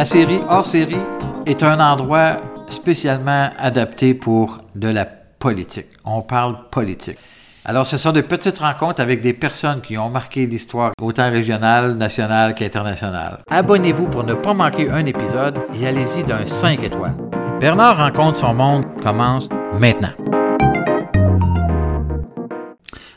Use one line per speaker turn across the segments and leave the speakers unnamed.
Ma série hors série est un endroit spécialement adapté pour de la politique. On parle politique. Alors, ce sont de petites rencontres avec des personnes qui ont marqué l'histoire autant régionale, nationale qu'internationale. Abonnez-vous pour ne pas manquer un épisode et allez-y d'un 5 étoiles. Bernard rencontre son monde commence maintenant.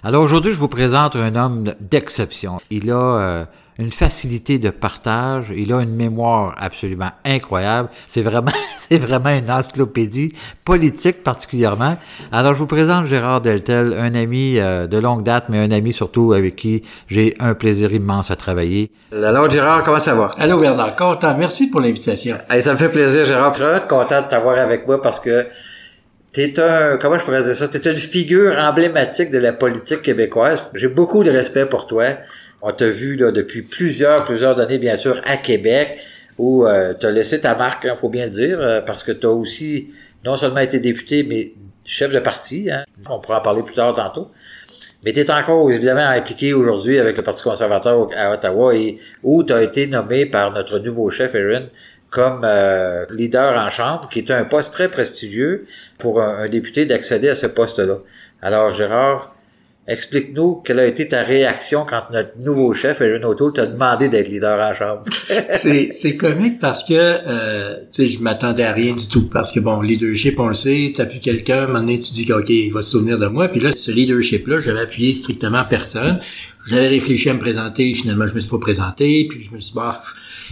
Alors aujourd'hui, je vous présente un homme d'exception. Il a euh, une facilité de partage, il a une mémoire absolument incroyable. C'est vraiment, c'est vraiment une encyclopédie politique particulièrement. Alors je vous présente Gérard Deltel, un ami euh, de longue date, mais un ami surtout avec qui j'ai un plaisir immense à travailler. Alors Gérard, comment ça va?
Allô Bernard, content. Merci pour l'invitation.
ça me fait plaisir Gérard. Je suis content de t'avoir avec moi parce que T'es un, comment je pourrais dire ça? T'es une figure emblématique de la politique québécoise. J'ai beaucoup de respect pour toi. On t'a vu depuis plusieurs, plusieurs années, bien sûr, à Québec, où euh, tu as laissé ta marque, hein, faut bien dire, euh, parce que tu as aussi non seulement été député, mais chef de parti. Hein. On pourra en parler plus tard tantôt. Mais tu es encore évidemment impliqué aujourd'hui avec le Parti conservateur à Ottawa et où tu as été nommé par notre nouveau chef, Erin, comme euh, leader en chambre, qui est un poste très prestigieux pour un député d'accéder à ce poste-là. Alors, Gérard, Explique-nous quelle a été ta réaction quand notre nouveau chef, Erin O'Toole, t'a demandé d'être leader en chambre.
c'est, comique parce que, euh, tu sais, je m'attendais à rien du tout. Parce que, bon, leadership, on le sait, tu appuies quelqu'un, maintenant tu dis qu'OK, il va se souvenir de moi. Puis là, ce leadership-là, j'avais appuyé strictement personne. J'avais réfléchi à me présenter, finalement, je me suis pas présenté. Puis je me suis dit, bah,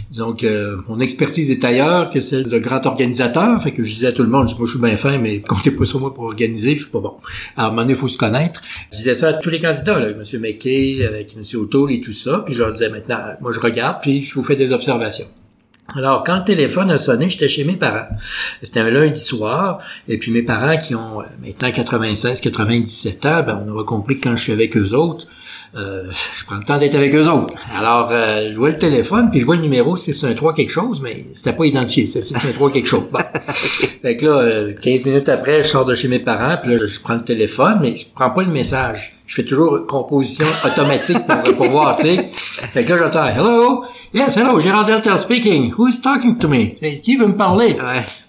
disons que mon expertise est ailleurs que celle de grand organisateur. Fait que je disais à tout le monde, je, moi, je suis bien fin, mais comptez pas sur moi pour organiser, je suis pas bon. Alors, à il faut se connaître. Je disais ça à tous les candidats, là, M. McKay, avec M. O'Toole et tout ça. Puis je leur disais maintenant, moi, je regarde, puis je vous fais des observations. Alors, quand le téléphone a sonné, j'étais chez mes parents. C'était un lundi soir, et puis mes parents qui ont maintenant 96, 97 ans, ben, on aura compris que quand je suis avec eux autres, euh, je prends le temps d'être avec eux autres. Alors, euh, je vois le téléphone, puis je vois le numéro 613 quelque chose, mais c'était pas identifié, c'est 613 quelque chose. Bon. fait que là, 15 euh, minutes après, je sors de chez mes parents, puis là, je, je prends le téléphone, mais je prends pas le message je fais toujours composition automatique pour, pour voir, tu sais. Fait que là, j'entends, hello, yes, hello, Gérard Delta speaking. Who's talking to me? Qui veut me parler?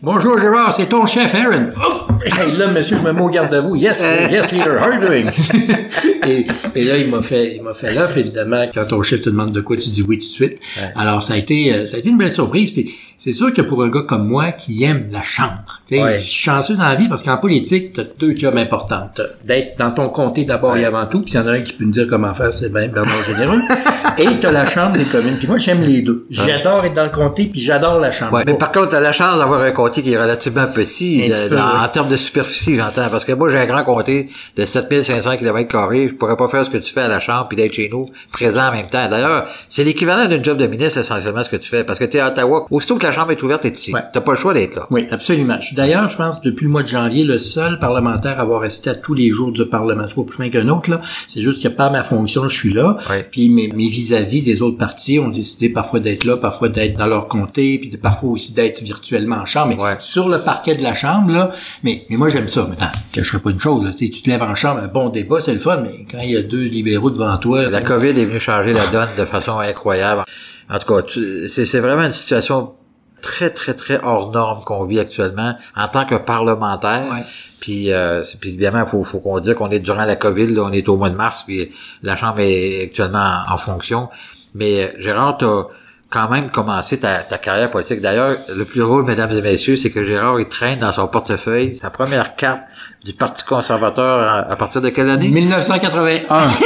Bonjour, Gérard, c'est ton chef, Aaron. Oh! Hey, là, monsieur, je me mets au garde à vous. Yes, yes, leader, how are you doing? et, et, là, il m'a fait, il m'a fait l'offre, évidemment. Quand ton chef te demande de quoi, tu dis oui tout de suite. Alors, ça a été, euh, ça a été une belle surprise. Puis, c'est sûr que pour un gars comme moi qui aime la chambre, tu sais, je suis chanceux dans la vie parce qu'en politique, t'as deux jobs importants. D'être dans ton comté d'abord et avant tout, puis s'il y en a un qui peut nous dire comment faire, c'est bien Bernard Généreux. et t'as la chambre des communes. Puis moi, j'aime les deux. J'adore être dans le comté, puis j'adore la chambre.
Ouais, mais par contre, t'as la chance d'avoir un comté qui est relativement petit, en termes de superficie, j'entends. Parce que moi, j'ai un grand comté de 7500 km Je pourrais pas faire ce que tu fais à la chambre, puis d'être chez nous, présent en même temps. D'ailleurs, c'est l'équivalent d'un job de ministre, essentiellement, ce que tu fais. Parce que t'es à Ottawa. Aussitôt que la chambre est ouverte, t'es ici. T'as pas le choix d'être là.
Oui, absolument. D'ailleurs, je pense, depuis le mois de janvier, le seul parlementaire à avoir resté à tous les jours du Parlement, soit plus fin qu'un autre, là. C'est juste que par ma fonction, je suis là. Puis mes, mes vis-à-vis des autres partis ont décidé parfois d'être là, parfois d'être dans leur comté, puis parfois aussi d'être virtuellement en chambre. Mais sur le parquet de la chambre, là, mais, mais moi j'aime ça. Mais attends, je ferai pas une chose, là. Tu te lèves en chambre, un bon débat, c'est le fun, mais quand il y a deux libéraux devant toi.
La COVID est venue changer la donne de façon incroyable. En tout cas, c'est vraiment une situation très, très, très hors norme qu'on vit actuellement en tant que parlementaire. Puis, euh, puis évidemment, il faut, faut qu'on dise qu'on est durant la COVID, là, on est au mois de mars, puis la Chambre est actuellement en, fonction. Mais euh, Gérard, tu as quand même commencé ta, ta carrière politique. D'ailleurs, le plus drôle, mesdames et messieurs, c'est que Gérard, il traîne dans son portefeuille sa première carte du Parti conservateur à, partir de quelle année?
1981.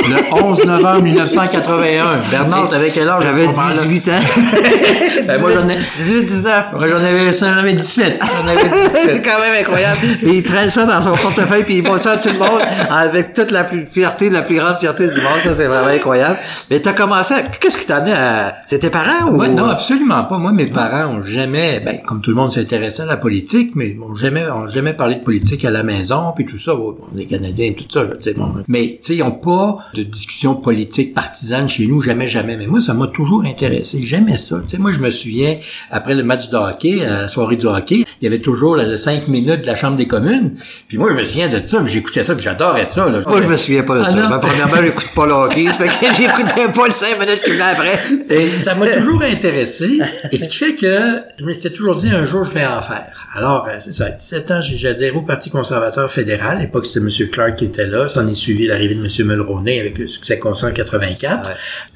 le 11 novembre 1981. Bernard, t'avais quel âge?
J'avais 18 ans.
ben, moi, j'en ai... 18, 19. Moi, j'en avais, j'en avais 17. J'en avais 17.
C'est quand même incroyable. Il traîne ça dans son portefeuille, puis il montre ça à tout le monde avec toute la plus fierté, la plus grande fierté du monde. Ça, c'est vraiment incroyable. Mais t'as commencé à... Qu'est-ce qui t'a amené à... C'est tes parents ou...
non, absolument pas. Moi, mes parents ont jamais, ben, comme tout le monde s'intéressait à la politique, mais ont jamais, ont jamais parlé de politique à la maison puis tout ça, on est Canadiens, tout ça, là, bon. Mais, tu sais, ils n'ont pas de discussion politique partisane chez nous, jamais, jamais. Mais moi, ça m'a toujours intéressé. J'aimais ça. Tu sais, moi, je me souviens, après le match de hockey, à la soirée du hockey, il y avait toujours le cinq minutes de la Chambre des communes. Puis moi, je me souviens de ça, j'écoutais ça, puis j'adorais ça. Là.
Moi, je me souviens pas de ah, ça. Ma premièrement, j'écoute pas le hockey, ça fait que j'écoutais pas le cinq minutes qui venait après.
Et ça m'a toujours intéressé. et ce qui fait que je m'étais toujours dit un jour je vais en faire. Alors, euh, c'est ça, à 17 ans, j'ai adhéré au Parti conservateur fédéral. À l'époque, c'était M. Clark qui était là. S'en est suivi l'arrivée de M. Mulroney avec le succès constant en 84.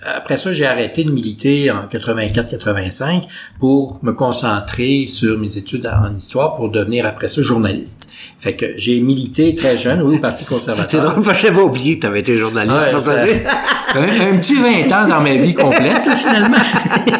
Après ça, j'ai arrêté de militer en 84-85 pour me concentrer sur mes études en histoire pour devenir après ça journaliste. Fait que j'ai milité très jeune, oui, au Parti conservateur.
C'est drôle, j'avais oublié que tu avais été journaliste.
Ouais, ça-
ça
un, un petit 20 ans dans ma vie complète, là, finalement.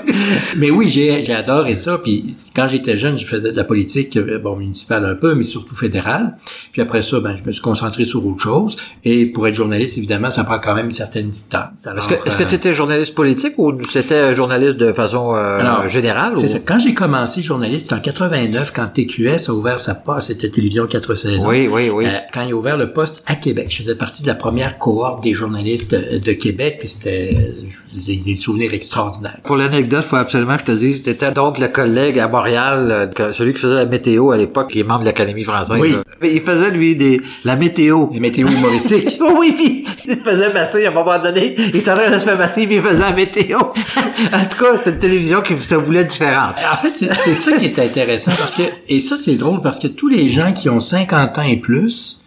mais oui, j'ai, j'ai adoré ça. Puis quand j'étais jeune, je faisais de la politique, euh, bon, municipale un peu, mais surtout fédérale. Puis après ça, ben, je me suis concentré sur autre chose. Et pour être journaliste, évidemment, ça prend quand même une certaine distance. Alors,
Est-ce que est-ce que
euh,
tu étais journaliste politique ou c'était journaliste de façon euh,
Alors,
générale?
c'est
ou-
ça. Quand j'ai commencé journaliste, c'était en 89, quand TQS a ouvert sa poste, c'était Télévision 4 saisons.
Oui, oui, oui.
Euh, quand il a ouvert le poste à Québec. Je faisais partie de la première cohorte des journalistes de Québec, puis c'était j'ai des souvenirs extraordinaires.
Pour l'anecdote, faut absolument que je te dise, t'étais donc le collègue à Montréal, euh, celui qui faisait la météo à l'époque, qui est membre de l'Académie française.
Oui.
là. Mais il faisait, lui, des, la météo.
Les météos humoristiques.
oui, puis il se faisait masser à un moment donné. Il était en train de se faire masser, puis il faisait la météo. en tout cas, c'était une télévision qui se voulait différente.
En fait, c'est c'est ça qui est intéressant parce que et ça c'est drôle parce que tous les gens qui ont 50 ans et plus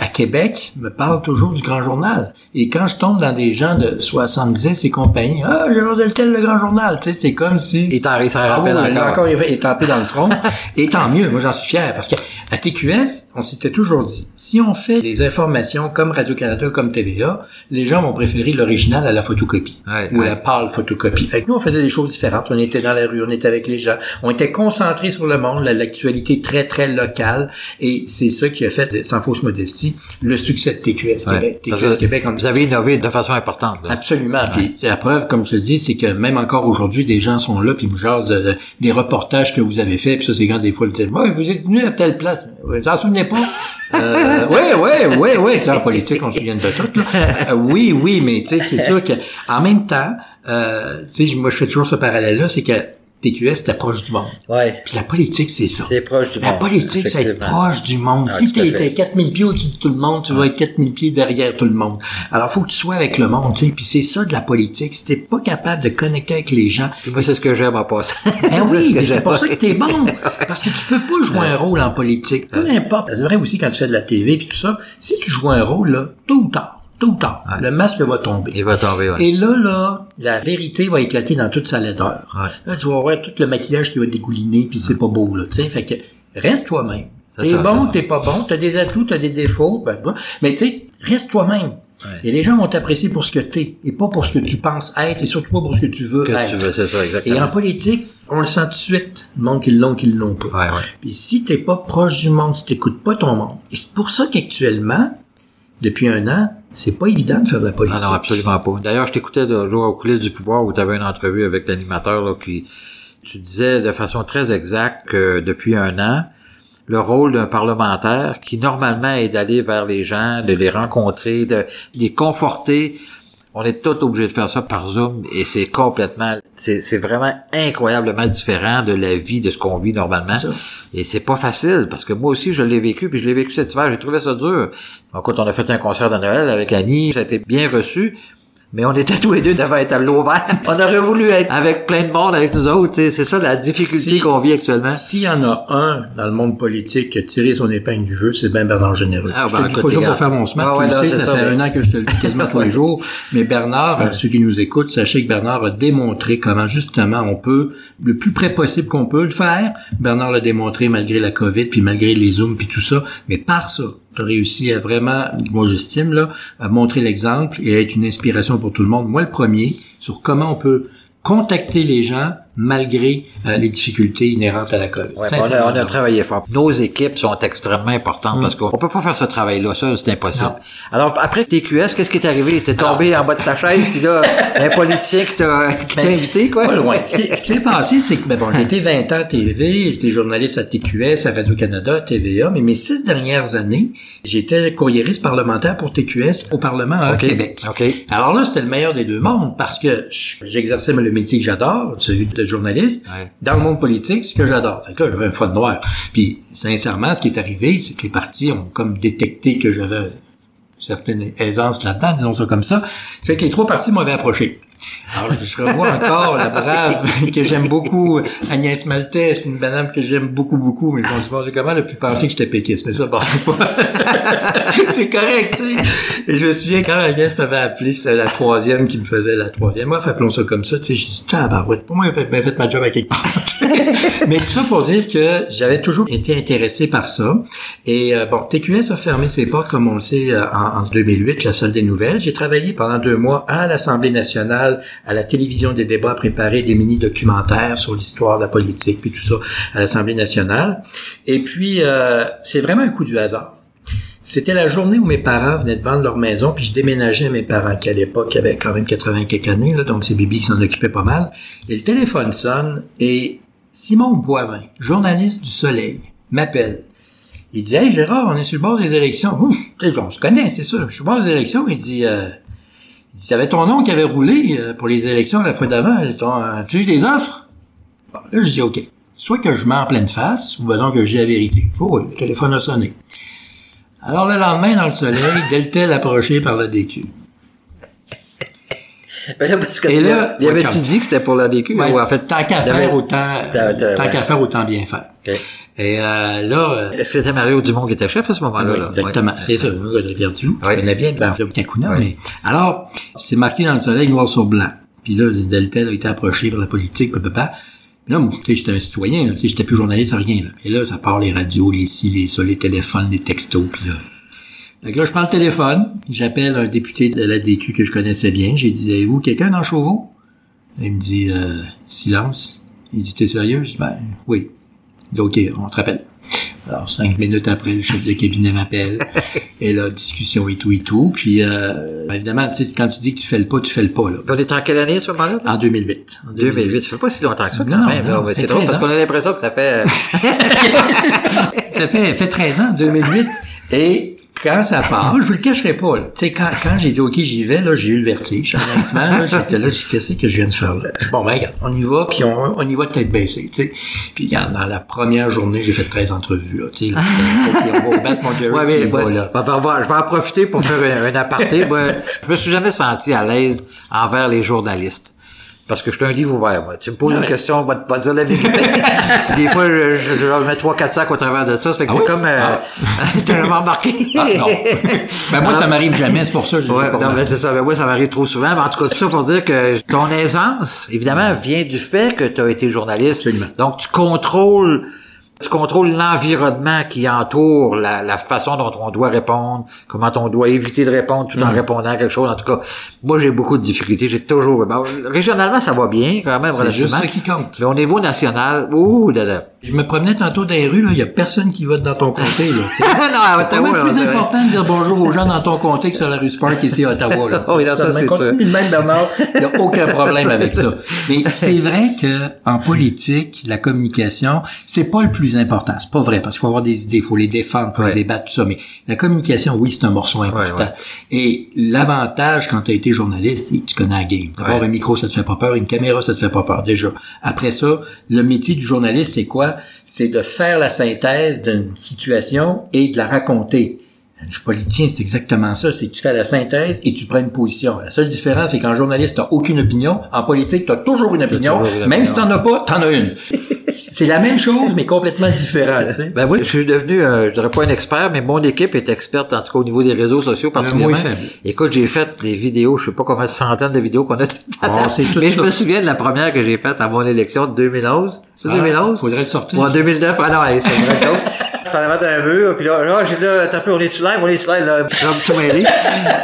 à Québec me parlent toujours du Grand Journal. Et quand je tombe dans des gens de 70 et compagnie, ah, j'ai le tel le Grand Journal, tu sais, c'est comme si
Il t'en
Ah oui,
encore.
encore il est tampé dans le front. Et tant mieux, moi j'en suis fier parce que à TQS, on s'était toujours dit, si on fait les informations comme Radio-Canada, comme TVA, les gens vont préférer l'original à la photocopie
Ouais,
ou
ouais.
la pâle photocopie. Fait que nous on faisait des choses différentes. On était dans la rue, on était avec les gens, on était concentrés sur le monde, la- l'actualité très très locale. Et c'est ça qui a fait, sans fausse modestie, le succès de TQS
Ouais.
Québec. TQS Québec, on
Vous avez innové de façon importante. là.
Absolument. Puis c'est la preuve, comme je te dis, c'est que même encore aujourd'hui, des gens sont là puis ils me jasent de- de- des reportages que vous avez faits. Puis ça, c'est quand des fois ils me disent, ouais, vous êtes venu à telle place. Vous en souvenez pas? Euh, Ouais, ouais, ouais, ouais. En politique, on se souvient de tout. Là. Euh, oui, oui, mais tu sais, c'est sûr que en même temps, euh, tu sais, moi je fais toujours ce parallèle-là, c'est que TQS c'était proche du monde.
Ouais.
Puis la politique, c'est ça.
C'est proche du
La
monde.
politique, c'est être proche du monde.
Ah,
si t'es t'es 4000 pieds au-dessus de tout le monde, tu vas être 4000 pieds derrière tout le monde. Alors, faut que tu sois avec le monde, tu sais. Puis c'est ça de la politique. Si t'es pas capable de connecter avec les gens,
Puis moi, c'est ce que j'aime en passant.
ben oui, mais c'est
j'aime.
pour ça que t'es bon. Parce que tu peux pas jouer un rôle en politique. Peu importe. C'est vrai aussi quand tu fais de la TV puis tout ça. Si tu joues un rôle, là, tôt ou tard, ou tard,
Ouais.
le masque va tomber.
Il va tomber, ouais.
Et là, là, la vérité va éclater dans toute sa laideur.
Ouais.
Là, tu vas voir tout le maquillage qui va dégouliner, puis c'est pas beau, là, tu sais. Fait que, reste toi-même. T'es bon, t'es pas bon, t'as des atouts, t'as des défauts, ben, ben, mais tu sais, reste toi-même. Et les gens vont t'apprécier pour ce que t'es, et pas pour ce que tu penses être, et surtout pas pour ce que tu veux
Que
être.
tu veux, c'est ça,
Et en
exactement.
politique, on le sent tout de suite, le monde qui l'ont, qui l'ont pas.
Ouais, ouais.
Puis si t'es pas proche du monde, si t'écoutes pas ton monde, et c'est pour ça qu'actuellement, depuis un an, c'est pas évident de faire de la politique.
Ah non, absolument pas. D'ailleurs, je t'écoutais de jour aux coulisses du pouvoir où tu avais une entrevue avec l'animateur, puis tu disais de façon très exacte que depuis un an, le rôle d'un parlementaire qui normalement est d'aller vers les gens, de les rencontrer, de les conforter, on est tout obligé de faire ça par Zoom et c'est complètement, c'est vraiment incroyablement différent de la vie, de ce qu'on vit normalement. Et c'est pas facile parce que moi aussi je l'ai vécu puis je l'ai vécu cet hiver, j'ai trouvé ça dur. Donc, quand on a fait un concert de Noël avec Annie, ça a été bien reçu. Mais on était tous les deux devant être à l'ouvert. On aurait voulu être avec plein de monde avec nous autres. tu sais. C'est ça la difficulté
Si-
qu'on vit actuellement.
S'il y en a un dans le monde politique qui a tiré son épingle du jeu, c'est ben Bernard Généreux.
Ah,
je
ben,
te dis
écoute,
pas pour faire mon smart,
Ah, ouais,
tu
là,
le sais,
c'est
ça,
ça,
fait
mais-
un an que je te le dis quasiment tous les jours. Mais Bernard, euh, ceux qui nous écoutent, sachez que Bernard a démontré comment justement on peut, le plus près possible qu'on peut le faire. Bernard l'a démontré malgré la COVID, puis malgré les Zooms, puis tout ça. Mais par ça, réussi à vraiment, moi j'estime, là, à montrer l'exemple et à être une inspiration pour tout le monde. Moi le premier, sur comment on peut contacter les gens malgré euh, les difficultés inhérentes à la COVID.
Ouais, on, a, on a travaillé fort. Nos équipes sont extrêmement importantes parce qu'on peut pas faire ce travail-là, ça, c'est impossible.
Non.
Alors, après TQS, qu'est-ce qui est arrivé? T'es tombé en bas de ta chaise, puis là, un politicien qui t'a
Ben,
invité, quoi?
Pas loin. Ce qui, s'est passé, c'est que, ben bon, j'ai été 20 ans à TV, j'étais journaliste à TQS, à Radio-Canada, à TVA, mais mes six dernières années, j'étais courriériste parlementaire pour TQS au Parlement à. Québec.
OK.
Alors là, c'était le meilleur des deux mondes parce que je- j'exerçais le métier que j'adore, celui de journaliste,
Ouais.
dans le monde politique, ce que j'adore. Fait que là, j'avais un fun noir. Puis, sincèrement, ce qui est arrivé, c'est que les partis ont comme détecté que j'avais une certaine aisance là-dedans, disons ça comme ça. Ça fait que les trois partis m'avaient approché. Alors, je revois encore la brave que j'aime beaucoup, Agnès Maltais, c'est une madame que j'aime beaucoup, beaucoup, mais je me dis, comment elle a pu penser que j'étais péquiste? Mais ça, bon, c'est pas... c'est correct, tu sais. Et je me souviens, quand Agnès m'avait appelé, c'était la troisième qui me faisait la troisième. Moi, appelons ça comme ça, tu sais, je dis, tabarouette, pour moi, elle fait, fait ma job à quelque part. mais tout ça pour dire que j'avais toujours été intéressé par ça. Et euh, bon, TQS a fermé ses portes, comme on le sait, euh, en, en 2008, la salle des nouvelles. J'ai travaillé pendant deux mois à l'Assemblée nationale à la télévision des débats, préparer des mini-documentaires sur l'histoire de la politique, puis tout ça à l'Assemblée nationale. Et puis, euh, c'est vraiment un coup du hasard. C'était la journée où mes parents venaient de vendre leur maison, puis je déménageais mes parents, qui à l'époque avaient quand même 80 quelques années, là, donc c'est Bibi qui s'en occupait pas mal. Et le téléphone sonne, et Simon Boivin, journaliste du Soleil, m'appelle. Il dit, hey Gérard, on est sur le bord des élections. Ouh, on se connaît, c'est ça. Je suis sur le bord des élections. Il dit, euh, ça avait ton nom qui avait roulé euh, pour les élections la fois d'avant? Tu as eu des offres? Bon, là, je dis, OK. Soit que je mets en pleine face, ou ben donc que je dis la vérité. Oh le téléphone a sonné. Alors, le lendemain, dans le soleil, Deltel approché par la DQ.
Ben là, parce que Et là, y avait-tu dit que c'était pour la DQ?
Ouais, ou en fait, tant qu'à faire autant, tant qu'à faire autant bien faire. Et euh, là... Euh,
Est-ce que c'était Mario Dumont qui était chef à ce moment-là?
Oui, exactement. C'est ça, je Rivière-du-Loup. Je connais bien, ben, Kakuna, mais... Alors, c'est marqué dans le soleil noir sur blanc. Puis là, Deltel a été approché par la politique, papa. Là, moi, tu sais, j'étais un citoyen, tu sais, j'étais plus journaliste, rien. Là. Et là, ça part les radios, les ci, les ça, les téléphones, les textos, puis là... Donc là, je prends le téléphone, j'appelle un député de la DQ que je connaissais bien. J'ai dit, avez-vous quelqu'un dans Chauveau? Il me dit, euh, silence. Il dit, t'es sérieux? Je dis, ben, oui. OK, on te rappelle. Alors, cinq minutes après, le chef de cabinet m'appelle. et là, discussion et tout et tout. Puis, euh, évidemment, tu sais, quand tu dis que tu fais le pas, tu fais le pas. Là.
On est en quelle année, ce moment-là?
En 2008.
En 2008. Ça fait pas si longtemps que ça, quand non, même. Non, c'est drôle parce qu'on a l'impression que ça fait...
ça fait, fait 13 ans, 2008. Et quand ça part, je vous le cacherai pas. Tu sais, quand, quand j'ai dit OK, j'y vais, là, j'ai eu le vertige. Honnêtement, là, j'étais là, je qu'est-ce que je viens de faire là? bon, ben regarde, on y va, puis on, on y va tête baissée, tu sais. Puis regarde, dans la première journée, j'ai fait 13 entrevues, là, tu sais. Là, on va battre mon Jerry,
ouais, mais, ouais, là. Ben, je vais en profiter pour faire un, un aparté. Moi, je me suis jamais senti à l'aise envers les journalistes parce que je suis un livre ouvert. Moi. Tu me poses une question, on va te dire la vérité. des fois, je, je, je mets trois, quatre sacs au travers de ça. Ça fait que ah c'est comme... Euh, ah. tu as remarqué?
ah, non. ben moi, ça m'arrive jamais, c'est pour ça que je
ouais, Non, mais c'est ça. Ben moi, ça m'arrive trop souvent. Mais en tout cas, tout ça pour dire que ton aisance, évidemment, vient du fait que tu as été journaliste.
Absolument.
Donc, tu contrôles tu contrôles l'environnement qui entoure la, la, façon dont on doit répondre, comment on doit éviter de répondre tout en mm. répondant à quelque chose. En tout cas, moi, j'ai beaucoup de difficultés. J'ai toujours... Ben, régionalement, ça va bien, quand même,
C'est juste ça qui compte.
Mais au niveau national, ouh, dada.
Je me promenais tantôt dans les rues, il y a personne qui vote dans ton comté. Là,
non, à Ottawa,
c'est plus important de dire bonjour aux gens dans ton comté que sur la rue Spark ici à Ottawa. Là.
oh, oui, non, ça, ça c'est ça.
même, Bernard, il n'y a aucun problème avec ça. Mais c'est vrai que en politique, la communication, c'est pas le plus important. C'est pas vrai, parce qu'il faut avoir des idées, il faut les défendre, il faut les débattre, tout ça. Mais la communication, oui, c'est un morceau important. Et l'avantage quand tu as été journaliste, c'est que tu connais la game. D'abord, un micro, ça te fait pas peur, une caméra, ça te fait pas peur, déjà. Après ça, le métier du journaliste, c'est quoi? c'est de faire la synthèse d'une situation et de la raconter. Je suis politicien, c'est exactement ça. C'est que tu fais la synthèse et tu prends une position. La seule différence, c'est qu'en journaliste, t'as aucune opinion. En politique, t'as toujours une opinion. Même si t'en as pas, t'en as une. c'est la même chose, mais complètement différent.
Ben oui, je suis devenu, euh, je dirais pas un expert, mais mon équipe est experte, en tout cas au niveau des réseaux sociaux particulièrement. Écoute, j'ai fait des vidéos, je sais pas combien de centaines de vidéos qu'on a Mais je me souviens de la première que j'ai faite à mon élection de 2011. C'est 2011?
Ah, faudrait le sortir.
en 2009. Ah non, c'est vrai t'en avais un mur, puis là, là, j'ai là, t'as peu, on est-tu live, on est-tu live, là?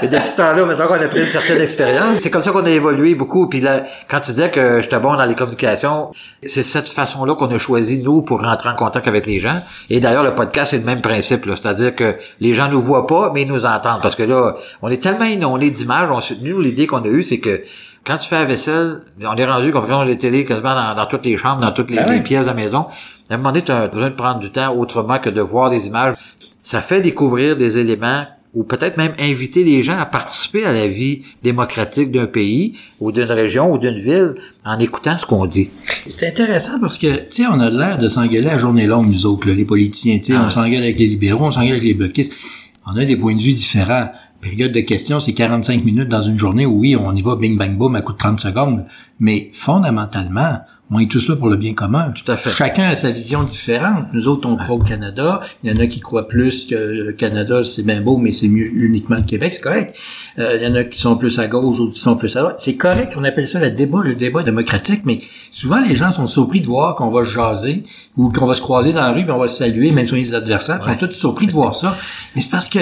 Et depuis ce temps-là, maintenant qu'on a pris une certaine expérience, c'est comme ça qu'on a évolué beaucoup. Puis là, quand tu disais que j'étais bon dans les communications, c'est cette façon-là qu'on a choisi, nous, pour rentrer en contact avec les gens. Et d'ailleurs, le podcast, c'est le même principe, là. C'est-à-dire que les gens nous voient pas, mais ils nous entendent. Parce que là, on est tellement inondés d'images, on, nous, l'idée qu'on a eue, c'est que quand tu fais la vaisselle, on est rendu comme on est télé quasiment dans, dans, toutes les chambres, dans toutes les, ben pièces de la maison. À un moment donné, tu as besoin de prendre du temps autrement que de voir des images. Ça fait découvrir des éléments ou peut-être même inviter les gens à participer à la vie démocratique d'un pays ou d'une région ou d'une ville en écoutant ce qu'on dit.
C'est intéressant parce que, tu sais, on a l'air de s'engueuler à journée longue, nous autres, les politiciens, tu sais, ah on s'engueule avec les libéraux, on s'engueule avec les bloquistes. On a des points de vue différents. Période de questions, c'est 45 minutes dans une journée où oui, on y va bing bang boom à coup de 30 secondes. Mais fondamentalement, on est tous là pour le bien commun.
Tout à fait.
Chacun a sa vision différente. Nous autres, on croit au Canada. Il y en a qui croient plus que le Canada, c'est bien beau, mais c'est mieux uniquement le Québec, c'est correct. Euh, il y en a qui sont plus à gauche, d'autres qui sont plus à droite. C'est correct, on appelle ça le débat, le débat démocratique, mais souvent les gens sont surpris de voir qu'on va jaser ou qu'on va se croiser dans la rue, puis on va se saluer, même si on est des adversaires. Ils sont tous surpris de voir ça. Mais c'est parce que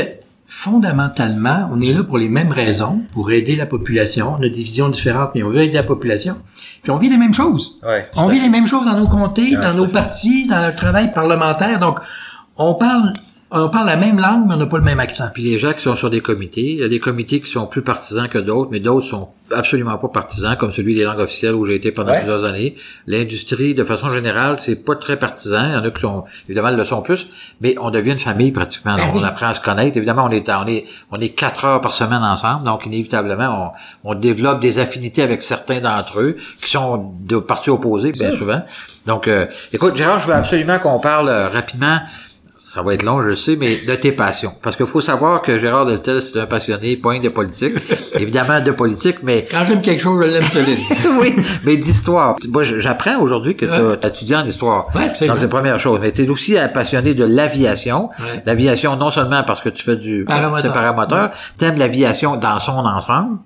fondamentalement, on est là pour les mêmes raisons, pour aider la population. On a des visions différentes, mais on veut aider la population. Puis on vit les mêmes choses.
Ouais,
on vit les mêmes choses dans nos comtés,
Ouais,
dans nos partis, dans le travail parlementaire. Donc, on parle, on parle la même langue, mais on n'a pas le même accent.
Puis les gens qui sont sur des comités, il y a des comités qui sont plus partisans que d'autres, mais d'autres sont absolument pas partisans, comme celui des langues officielles où j'ai été pendant
Ouais.
plusieurs années. L'industrie, de façon générale, c'est pas très partisan. Il y en a qui sont, évidemment, le sont plus, mais on devient une famille pratiquement.
Ben
on
oui.
apprend à se connaître. Évidemment, on est, on est, on est quatre heures par semaine ensemble, donc inévitablement, on, on développe des affinités avec certains d'entre eux qui sont de partis opposés, bien souvent. Donc, euh, écoute, Gérard, je veux absolument qu'on parle euh, rapidement ça va être long, je sais, mais de tes passions. Parce qu'il faut savoir que Gérard Deltel, c'est un passionné, point de politique. Évidemment de politique, mais
Quand j'aime quelque chose, je l'aime solide.
oui, mais d'histoire. Moi, j'apprends aujourd'hui que tu as étudié en histoire.
Ouais.
Donc, c'est la première chose. Mais tu es aussi un passionné de l'aviation.
Ouais.
L'aviation, non seulement parce que tu fais du
paramoteur,
tu aimes l'aviation dans son ensemble.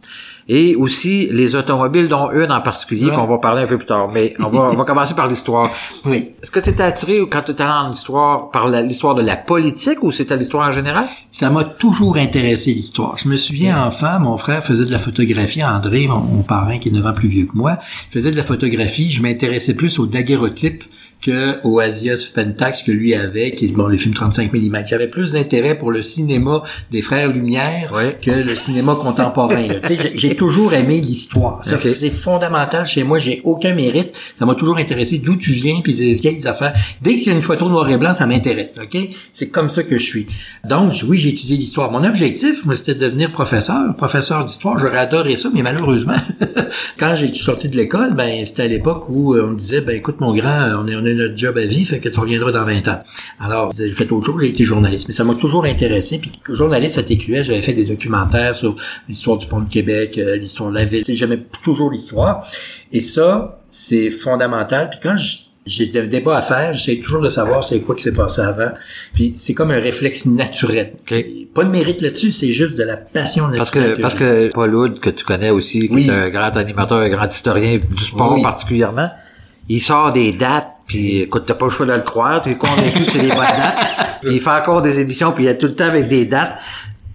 Et aussi les automobiles, dont une en particulier,
Ouais.
qu'on va parler un peu plus tard. Mais on va, on va commencer par l'histoire.
Oui.
Est-ce que tu étais attiré quand tu étais en histoire par l'histoire de la politique ou c'était l'histoire en général?
Ça m'a toujours intéressé l'histoire. Je me souviens enfant, mon frère faisait de la photographie, André, mon, mon parrain qui est 9 ans plus vieux que moi, faisait de la photographie. Je m'intéressais plus au daguerreotype que au Asias Pentax que lui avait, qui est bon, les films 35 mm. J'avais plus d'intérêt pour le cinéma des frères Lumière
Ouais.
que le cinéma contemporain. là. Tu sais, j'ai- J'ai toujours aimé l'histoire. Ça,
Ok.
C'est fondamental chez moi. J'ai aucun mérite. Ça m'a toujours intéressé d'où tu viens puis des vieilles affaires. Dès que c'est une photo noir et blanc, ça m'intéresse. Ok? C'est comme ça que je suis. Donc oui, j'ai étudié l'histoire. Mon objectif, c'était de devenir professeur, professeur d'histoire. J'aurais adoré ça, mais malheureusement, quand j'ai sorti de l'école, ben c'était à l'époque où euh, on me disait, ben écoute mon grand, on est on a notre job à vie, fait que tu reviendras dans 20 ans. Alors j'ai fait autre chose, j'ai été journaliste, mais ça m'a toujours intéressé. Puis journaliste à TQS, j'avais fait des documentaires sur l'histoire du pont de Québec, euh, l'histoire de la ville. J'aimais toujours l'histoire. Et ça, c'est fondamental. Puis quand je- j'ai un débat à faire, j'essaie toujours de savoir c'est quoi qui s'est passé avant. Puis c'est comme un réflexe naturel. Pas de mérite là-dessus, c'est juste de la passion
Parce
naturelle.
que, parce que Paul Hood, que tu connais aussi, qui
Oui.
est un grand animateur, un grand historien du sport
Oui.
particulièrement, il sort des dates, puis écoute, t'as pas le choix de le croire, t'es convaincu que c'est des bonnes dates. il fait encore des émissions, puis il y a tout le temps avec des dates.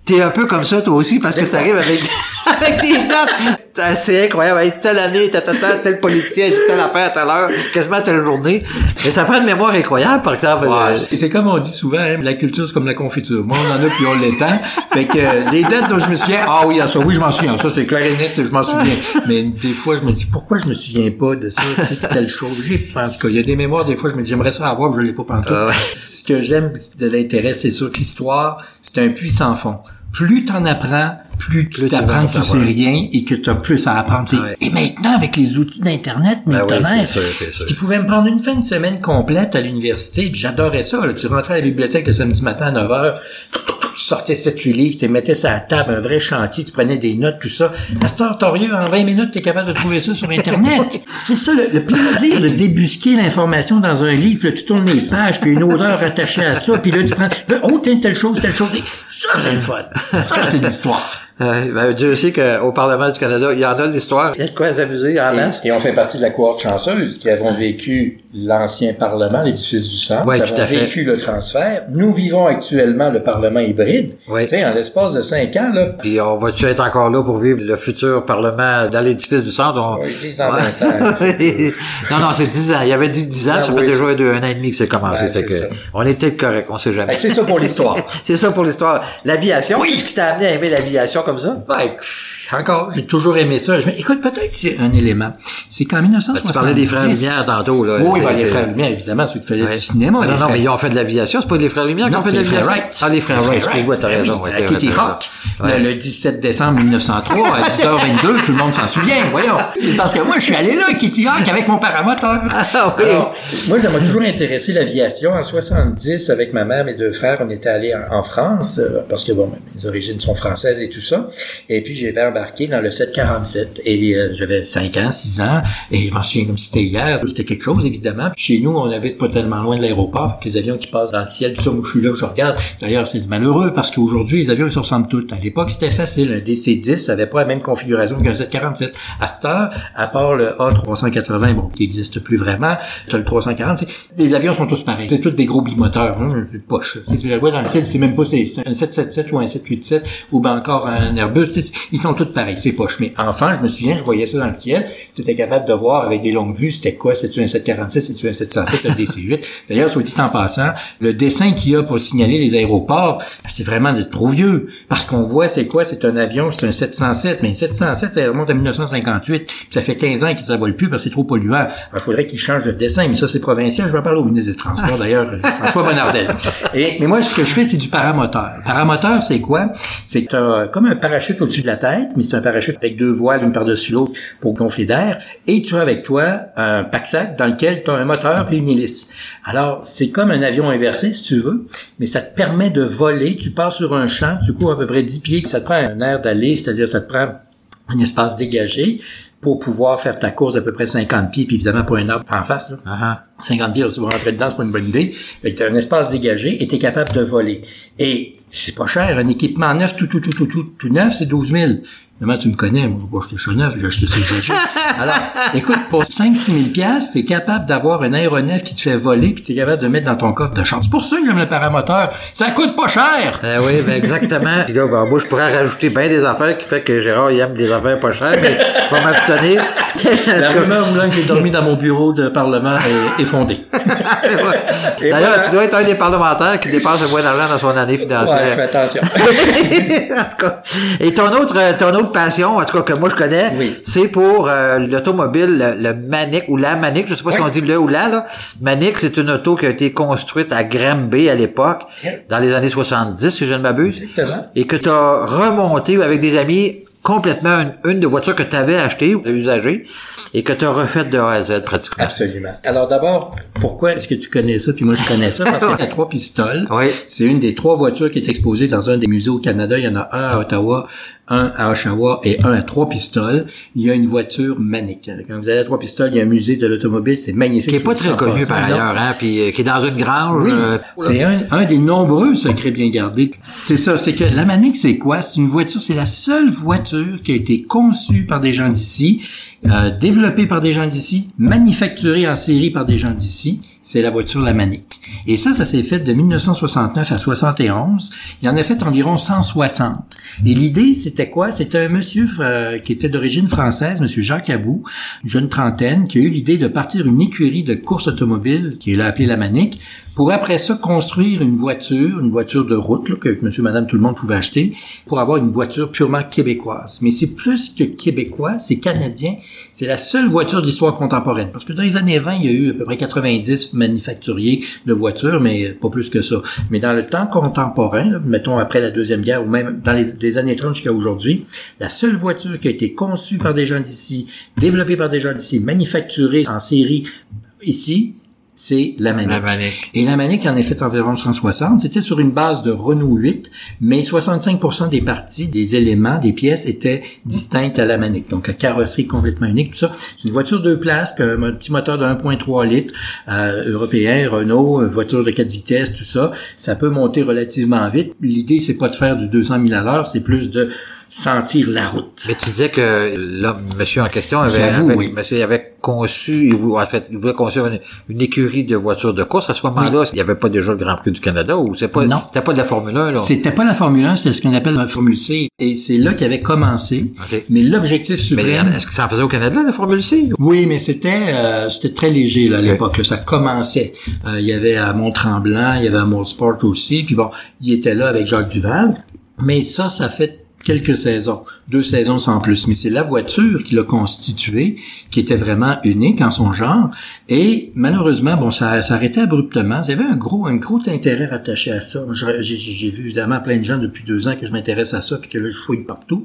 T'es un peu comme ça, toi aussi, parce que t'arrives avec, avec des dates. C'est incroyable. Hey, telle année, ta, ta, ta, tel politicien, telle affaire à telle heure, quasiment telle journée. Mais ça prend une mémoire incroyable, par exemple.
Ouais, c'est comme on dit souvent, hein, la culture c'est comme la confiture. Moi, on en a puis on l'étend. Fait que euh, les dates dont je me souviens, ah oui, ah, ça, oui, je m'en souviens. Ça, c'est clair et net, je m'en souviens. Mais des fois, je me dis, pourquoi je me souviens pas de ça, telle chose? J'ai pense qu'il y a des mémoires, des fois, je me dis, j'aimerais ça avoir, mais je l'ai pas pantoute.
Ah.
Ce que j'aime de l'intérêt, c'est sûr que l'histoire, c'est un puits sans fond. Plus t'en apprends, plus tu t'apprends
vas
que tu sais rien et que tu as plus à apprendre.
Ouais.
Et maintenant, avec les outils d'Internet,
Ben oui,
maintenant,
c'est sûr, c'est sûr.
ce qui pouvait me prendre une fin de semaine complète à l'université, j'adorais ça. là. Tu rentrais à la bibliothèque le samedi matin à 9 h, tu sortais 7-8 livres, tu mettais ça à table, un vrai chantier, tu prenais des notes, tout ça. À cette heure, en 20 minutes, tu es capable de trouver ça sur Internet. C'est ça, le, plaisir de débusquer l'information dans un livre, là, tu tournes les pages, puis une odeur attachée à ça, puis là, tu prends, oh, tiens, telle chose, telle chose. Ça, c'est le fun. Ça, c'est l'histoire.
Euh, ben, Dieu sait qu'au Parlement du Canada, il y en a de l'histoire. Il y a de quoi s'amuser en masse.
Et, et on fait partie de la cohorte chanceuse qui avons vécu l'ancien Parlement, l'édifice du centre. Nous
tout à fait.
vécu le transfert. Nous vivons actuellement le Parlement hybride.
Ouais.
Tu sais, en l'espace de cinq ans, là,
Puis on va-tu être encore là pour vivre le futur Parlement dans l'édifice du centre? On...
vit en 20 ans.
non, non, c'est 10 ans. Il y avait dit 10 ans,
Ça,
ça fait
oui.
déjà deux, un an et demi que c'est commencé. Fait que
ça.
on est peut-être correct, on sait jamais.
Que c'est ça pour l'histoire.
c'est ça pour l'histoire. L'aviation,
Oui.
qu'est-ce qui t'a amené à aimer l'aviation comme ça?
Ben, Encore, j'ai toujours aimé ça. Je me- écoute, peut-être que c'est un élément. C'est qu'en 1970...
Tu parlais des frères Lumière tantôt, là.
Oui, ben, les frères Lumière, évidemment, ceux qui faisaient
Ouais.
du cinéma.
Ah, non, non,
frères-
mais ils ont fait de l'aviation. C'est pas les frères Lumière qui ont fait de l'aviation?
frères Wright.
Ah, les frères Wright. t'as raison.
oui,
t'as-
Kitty
t'as raison.
Hawk.
Ouais.
Le, le 17 décembre 1903 à 10h22, tout le monde s'en souvient, voyons. C'est parce que moi, je suis allé là à Kitty Hawk avec mon paramoteur.
Ah, oui.
Alors, moi, ça m'a toujours intéressé l'aviation. En 70, avec ma mère, mes deux frères, on était allés en, en France, euh, parce que, bon, mes origines sont françaises et tout ça. Et puis, j'avais dans le 747. Et euh, j'avais 5 ans, 6 ans, et je m'en souviens comme si c'était hier. C'était quelque chose, évidemment. Chez nous, on habite pas tellement loin de l'aéroport, les avions qui passent dans le ciel, tout ça, moi, je suis là, je regarde. D'ailleurs, c'est malheureux, parce qu'aujourd'hui, les avions, ils se ressemblent tous. À l'époque, c'était facile. Un DC-10 ça avait pas la même configuration qu'un 747. À cette heure, à part le A380, bon, qui existe plus vraiment, t'as le 340, c'est- les avions sont tous pareils. C'est tous des gros bimoteurs, hein, poche. Tu sais, tu vois dans le ciel, c'est même pas, c'est un 777 ou un 787 ou ben encore un Airbus, tu ils sont tous pareils, c'est poche. Mais enfant, je me souviens, je voyais ça dans le ciel, tu étais capable de voir avec des longues vues, c'était quoi, c'est-tu un 747, c'est-tu un 707, un DC-8. D'ailleurs, soit dit en passant, le dessin qu'il y a pour signaler les aéroports, c'est vraiment de- trop vieux. Parce qu'on voit, c'est quoi, c'est un avion, c'est un 707, mais un 707, ça remonte à 1958, puis ça fait 15 ans qu'il ne vole plus parce que c'est trop polluant. Il faudrait qu'il change de dessin, mais ça, c'est provincial. Je vais en parler au ministre des Transports, d'ailleurs, François Bonnardel. Et, mais moi, ce que je fais, c'est du paramoteur. Paramoteur, c'est quoi? C'est euh, comme un parachute au-dessus de la tête, mais c'est un parachute avec deux voiles, une par-dessus l'autre, pour gonfler d'air. Et tu as avec toi un pack-sac dans lequel tu as un moteur et une hélice. Alors, c'est comme un avion inversé, si tu veux, mais ça te permet de voler. Tu pars sur un champ, tu cours à peu près 10 pieds, ça te prend un air d'aller, c'est-à-dire ça te prend un espace dégagé pour pouvoir faire ta course d'à peu près 50 pieds, puis évidemment pas un arbre en face. Là.
Ah,
50 pieds, si vous rentrez dedans, c'est pas une bonne idée. Que t'as un espace dégagé et t'es capable de voler. Et c'est pas cher, un équipement neuf, tout, tout, tout, tout, tout, tout neuf, c'est 12 000. Évidemment, tu me connais, moi, je suis neuf, j'ai acheté léger. Alors, écoute, pour 5-6 000 piastres, t'es capable d'avoir un aéronef qui te fait voler puis t'es capable de mettre dans ton coffre de char. C'est pour ça que j'aime le paramoteur. Ça coûte pas cher!
Ben oui, ben exactement. Puis là, ben, moi, je pourrais rajouter bien des affaires qui fait que Gérard, il aime des affaires pas chères, mais je vais m'abstenir.
La rumeur que j'ai dormi dans mon bureau de parlement est, est fondée.
D'ailleurs, tu dois être un des parlementaires qui dépense le moins d'argent dans son année financière.
Ouais, je fais attention.
en tout cas. Et ton autre, euh, ton autre passion, en tout cas que moi je connais,
Oui.
c'est pour euh, l'automobile, le, le Manic ou la Manic, je sais pas si
Oui.
on dit le ou la là. Manic, c'est une auto qui a été construite à Granby à l'époque,
Oui.
dans les années 70, si je ne m'abuse,
Exactement.
et que tu as remonté avec des amis complètement une, une de voitures que tu avais achetée ou usagée et que tu as refaite de A à Z pratiquement.
Absolument. Alors d'abord, pourquoi est-ce que tu connais ça? Puis moi, je connais ça? Parce qu'il y a trois pistoles.
Oui.
C'est une des trois voitures qui est exposée dans un des musées au Canada. Il y en a un à Ottawa, un à Oshawa et un à trois pistoles. Il y a une voiture manique. Quand vous allez à trois pistoles, il y a un musée de l'automobile. C'est magnifique.
Qui est pas très connu par ailleurs, hein, puis euh, qui est dans une grange.
Oui,
euh,
c'est un, un des nombreux secrets bien gardés. C'est ça, c'est que la Manic, c'est quoi? C'est une voiture, c'est la seule voiture qui a été conçue par des gens d'ici, euh, développée par des gens d'ici, manufacturée en série par des gens d'ici. C'est la voiture La Manic. Et ça, ça s'est fait de 1969 à 71. Il en a fait environ 160. Et l'idée, c'était quoi? C'était un monsieur euh, qui était d'origine française, monsieur Jacques Abou, une jeune trentaine, qui a eu l'idée de partir une écurie de course automobile, qui là appelée La Manic, pour après ça construire une voiture, une voiture de route là, que monsieur, madame, tout le monde pouvait acheter, pour avoir une voiture purement québécoise. Mais c'est plus que québécois, c'est canadien. C'est la seule voiture de l'histoire contemporaine. Parce que dans les années 20, il y a eu à peu près 90 manufacturiers de voitures, mais pas plus que ça. Mais dans le temps contemporain, mettons après la Deuxième Guerre ou même dans les des années 30 jusqu'à aujourd'hui, la seule voiture qui a été conçue par des gens d'ici, développée par des gens d'ici, manufacturée en série ici, c'est la Manic. Et la Manic en est faite environ 160. C'était sur une base de Renault 8, mais 65% des parties, des éléments, des pièces étaient distinctes à la Manic. Donc la carrosserie complètement unique, tout ça. C'est une voiture deux places, un petit moteur de 1.3 litres, euh, européen, Renault, euh, voiture de 4 vitesses, tout ça. Ça peut monter relativement vite. L'idée, c'est pas de faire du 200 000 à l'heure, c'est plus de sentir la route.
Mais tu disais que l'homme, monsieur en question avait,
J'avoue,
avait-
oui.
monsieur, avait conçu, il voulait, en fait, il voulait construire une, une écurie de voitures de course. À ce moment-là, il n'y avait pas déjà le Grand Prix du Canada ou c'est pas,
Non.
c'était pas de la Formule 1, là?
C'était pas la Formule 1, c'est ce qu'on appelle la Formule C. Et c'est là qu'il avait commencé. Mais l'objectif
Mais
suprême...
est-ce que ça en faisait au Canada, la Formule C?
Oui, mais c'était euh, c'était très léger là, à l'époque. là. Ça commençait. Euh, il y avait à Mont-Tremblant, il y avait à Montsport aussi. Puis bon, il était là avec Jacques Duval. Mais ça, ça fait quelques saisons, deux saisons sans plus, mais c'est la voiture qui l'a constituée, qui était vraiment unique en son genre, et malheureusement, bon, ça s'arrêtait abruptement. Il y avait un gros, un gros intérêt rattaché à ça. J'ai vu évidemment plein de gens depuis deux ans que je m'intéresse à ça, puis que là, je fouille partout.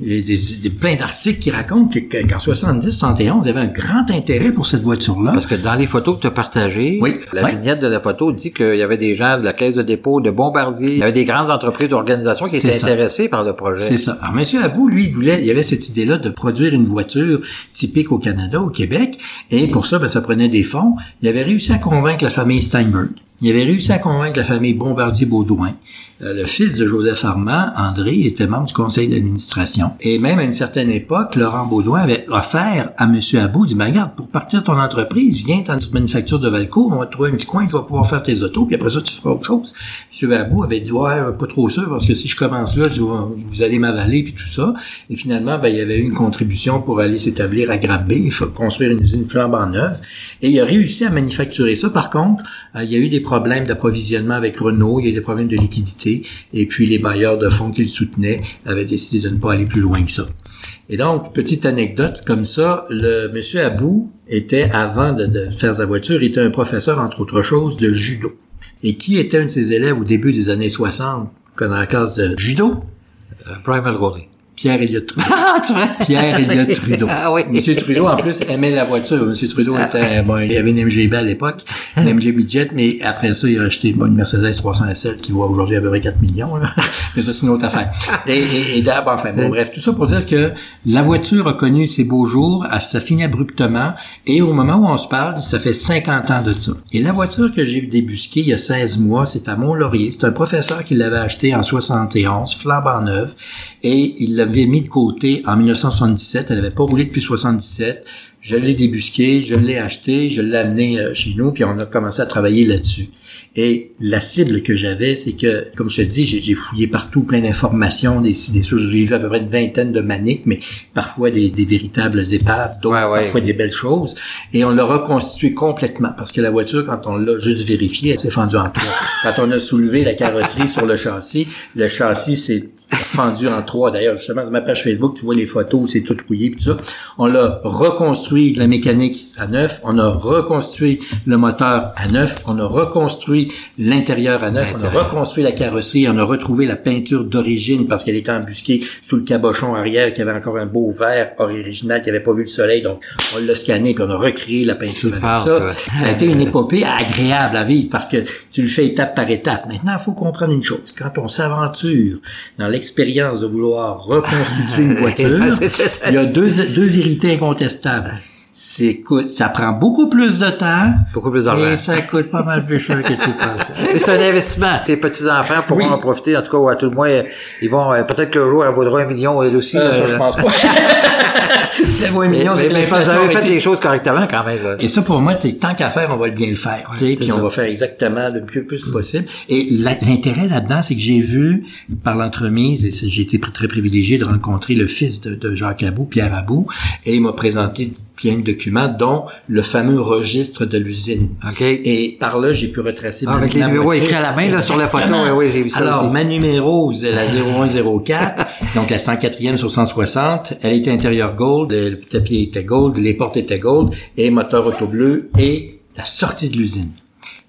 Il y a des, plein d'articles qui racontent qu'en 70, 71, il y avait un grand intérêt pour cette voiture-là.
Parce que dans les photos que tu as partagées, la vignette de la photo dit qu'il y avait des gens de la caisse de dépôt, de Bombardier, il y avait des grandes entreprises d'organisation qui étaient intéressées par le projet.
C'est ça. Alors, M. Abou, lui, il voulait, il avait cette idée-là de produire une voiture typique au Canada, au Québec, et pour ça, ben, ça prenait des fonds. Il avait réussi à convaincre la famille Steinberg. Il avait réussi à convaincre la famille Bombardier-Baudouin. Euh, le fils de Joseph Armand, André, était membre du conseil d'administration. Et même à une certaine époque, Laurent Baudouin avait offert à M. Abou, dit, regarde, pour partir de ton entreprise, viens dans une manufacture de Valco, on va te trouver un petit coin, tu vas pouvoir faire tes autos, puis après ça, tu feras autre chose. M. Abou avait dit, ouais, pas trop sûr, parce que si je commence là, vous allez m'avaler, puis tout ça. Et finalement, ben, il y avait eu une contribution pour aller s'établir à faut construire une usine flambant neuve. Et il a réussi à manufacturer ça. Par contre, euh, il y a eu des problèmes d'approvisionnement avec Renault, il y a eu des problèmes de liquidité, et puis les bailleurs de fonds qu'il soutenait avaient décidé de ne pas aller plus loin que ça. Et donc, petite anecdote comme ça, le monsieur Abou était, avant de, faire sa voiture, était un professeur, entre autres choses, de judo. Et qui était un de ses élèves au début des années 60, dans la classe de judo?
Euh, Brian Mulroney.
Pierre Elliott Trudeau. Ah, Pierre Elliott Trudeau. Ah, oui. Monsieur Trudeau, en plus, aimait la voiture. Monsieur Trudeau ah. était, bon, il avait une MGB à l'époque, une MG Budget, mais après ça, il a acheté une Mercedes 300 SL qui vaut aujourd'hui à peu près 4 millions, là. mais ça, c'est une autre affaire. Et, et, et d'abord, enfin, bon, bref, tout ça pour dire que la voiture a connu ses beaux jours, ça finit abruptement, et au moment où on se parle, ça fait 50 ans de ça. Et la voiture que j'ai débusquée il y a 16 mois, c'est à Mont-Laurier. C'est un professeur qui l'avait acheté en 71, flambant neuve, et il l'a l'avais mis de côté en 1977. Elle n'avait pas roulé depuis 77. Je l'ai débusqué, je l'ai acheté, je l'ai amené euh, chez nous, puis on a commencé à travailler là-dessus. Et la cible que j'avais, c'est que, comme je te dis, j'ai fouillé partout plein d'informations, des des choses. J'ai vu à peu près une vingtaine de maniques, mais parfois des, des véritables épaves, d'autres parfois des belles choses. Et on l'a reconstitué complètement, parce que la voiture, quand on l'a juste vérifiée, elle s'est fendue en trois. quand on a soulevé la carrosserie sur le châssis, le châssis s'est fendu en trois. D'ailleurs, justement, sur ma page Facebook, tu vois les photos, c'est tout rouillé, tout ça. On l'a reconstruit la mécanique à neuf, on a reconstruit le moteur à neuf, on a reconstruit l'intérieur à neuf, on a reconstruit la carrosserie, on a retrouvé la peinture d'origine parce qu'elle était embusquée sous le cabochon arrière qui avait encore un beau vert original qui avait pas vu le soleil, donc on l'a scanné puis on a recréé la peinture avec ça. Ça a été une épopée agréable à vivre parce que tu le fais étape par étape. Maintenant, il faut comprendre une chose. Quand on s'aventure dans l'expérience de vouloir reconstituer une voiture, il y a deux, deux vérités incontestables c'est coûte, ça prend beaucoup plus de temps.
Beaucoup plus d'argent.
Et ça coûte pas mal plus cher que tu penses.
c'est un investissement. Tes petits-enfants pourront en profiter. En tout cas, ou à tout le moins, ils vont, euh, peut-être qu'un jour, elle vaudra un million, elle aussi.
Euh, ça, je pense pas.
c'est un million, mais, mais, vous avez fait les choses correctement quand même.
Et ça, pour moi, c'est tant qu'à faire, on va bien le faire. sais, puis on va faire exactement le plus, plus possible. Et l'intérêt là-dedans, c'est que j'ai vu, par l'entremise, et j'ai été très privilégié de rencontrer le fils de, de Jacques Abou, Pierre Abou, et il m'a présenté plein de documents, dont le fameux registre de l'usine.
Okay.
Et par là, j'ai pu retracer...
Ah, avec les numéros écrits à la main là, sur la photo, oui, oui j'ai vu ça
Alors, ma numéro, c'est la 0104, donc la 104e sur 160. Elle était intérieure gold, le tapis était gold, les portes étaient gold, et moteur auto bleu, et la sortie de l'usine.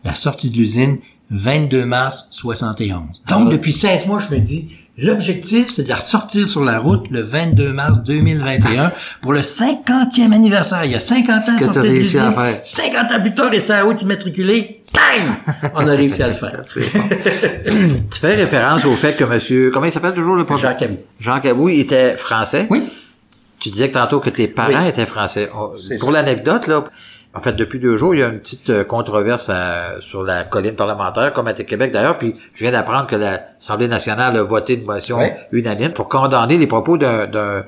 La sortie de l'usine, 22 mars 71. Donc, ah. depuis 16 mois, je me dis, L'objectif, c'est de la ressortir sur la route le 22 mars 2021 pour le 50e anniversaire. Il y a 50 ans,
que
sur
réussi à faire.
50 ans plus tard, et ça a route immatriculé. Bang! On a réussi à le faire.
tu fais référence au fait que monsieur, comment il s'appelle toujours le
professeur? Jean Cabou.
Jean Cabou, il était français.
Oui.
Tu disais que tantôt que tes parents étaient français. Oh, pour l'anecdote, là, en fait, depuis deux jours, il y a une petite euh, controverse euh, sur la colline parlementaire, comme à Québec d'ailleurs, puis je viens d'apprendre que l'Assemblée nationale a voté une motion unanime pour condamner les propos d'un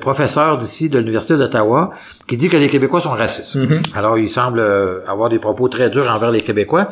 professeur d'ici de l'Université d'Ottawa qui dit que les Québécois sont racistes. Mm-hmm. Alors, il semble euh, avoir des propos très durs envers les Québécois.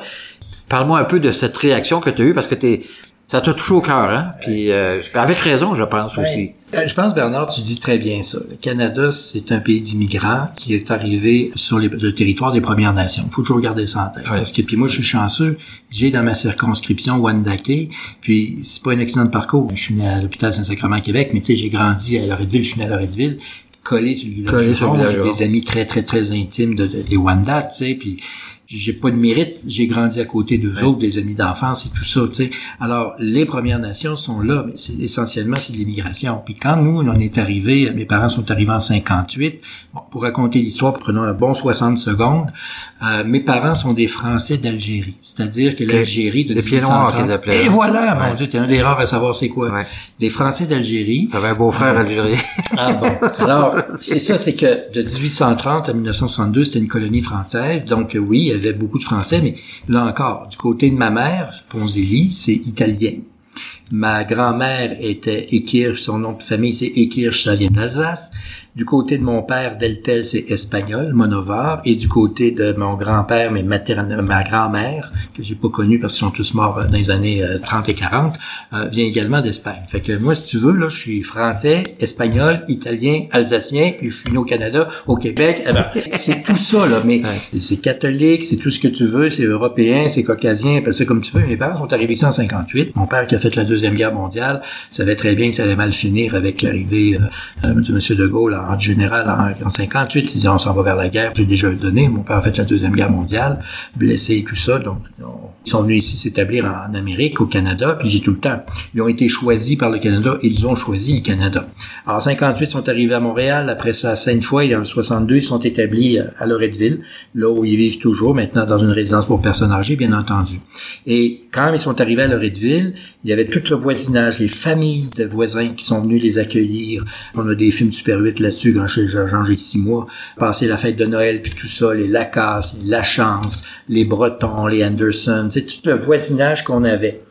Parle-moi un peu de cette réaction que tu as eue, parce que tu Ça t'a touché au cœur, hein? Puis euh, avec raison, je pense aussi.
Euh, je pense, Bernard, tu dis très bien ça. Le Canada, c'est un pays d'immigrants qui est arrivé sur les, le territoire des Premières Nations. Il faut toujours garder ça en tête. Parce que, puis moi, je suis chanceux. J'ai dans ma circonscription Wandake, puis c'est pas un accident de parcours. Je suis né à l'hôpital Saint-Sacrement, Québec, mais tu sais, j'ai grandi à Loretteville, je suis né à Loretteville collé sur le village. J'ai des amis très, très, très intimes de, des Wanda, tu sais, puis j'ai pas de mérite, j'ai grandi à côté d'eux autres, des amis d'enfance et tout ça, tu sais. Alors, les Premières Nations sont là, mais c'est essentiellement, c'est de l'immigration. Puis quand nous, on est arrivés, mes parents sont arrivés en 58, bon, pour raconter l'histoire, prenons un bon 60 secondes, euh, mes parents sont des Français d'Algérie, c'est-à-dire que l'Algérie de
des pieds noirs qu'ils appelaient.
Et voilà, mon Dieu, t'es un des rares à savoir c'est quoi. Des Français d'Algérie.
J'avais un beau-frère
ah,
algérien.
ah bon. Alors, c'est ça, c'est que de 1830 à 1962, c'était une colonie française, donc oui, avait beaucoup de Français, mais là encore, du côté de ma mère, Ponzilli, c'est italien. Ma grand-mère était Ekirch, son nom de famille c'est Ekirch, ça vient d'Alsace. Du côté de mon père, Deltel, c'est espagnol, Monovar. Et du côté de mon grand-père, mais ma grand-mère, que j'ai pas connue parce qu'ils sont tous morts dans les années 30 euh, et 40, euh, vient également d'Espagne. Fait que moi, si tu veux, là, je suis français, espagnol, italien, alsacien, puis je suis né au Canada, au Québec. Eh ben, c'est tout ça, là. Mais c'est catholique, c'est tout ce que tu veux, c'est européen, c'est caucasien, appelle ça comme tu veux. Mes parents sont arrivés ici en 58. Mon père qui a fait la Deuxième Guerre mondiale savait très bien que ça allait mal finir avec l'arrivée euh, de M. de Gaulle en général en, 58, ils disaient on s'en va vers la guerre. J'ai déjà donné. Mon père a fait la deuxième guerre mondiale, blessé et tout ça. Donc ils sont venus ici s'établir en, Amérique, au Canada. Puis j'ai tout le temps. Ils ont été choisis par le Canada. Ils ont choisi le Canada. Alors en 58, ils sont arrivés à Montréal. Après ça, à Sainte-Foy, en 62, ils sont établis à Loretteville, là où ils vivent toujours. Maintenant dans une résidence pour personnes âgées, bien entendu. Et quand ils sont arrivés à Loretteville, il y avait tout le voisinage, les familles de voisins qui sont venus les accueillir. On a des films Super 8 quand j'ai six mois. Passer la fête de Noël puis tout ça, les Lacasse, les Lachance, les Bretons, les Anderson, c'est tout le voisinage qu'on avait.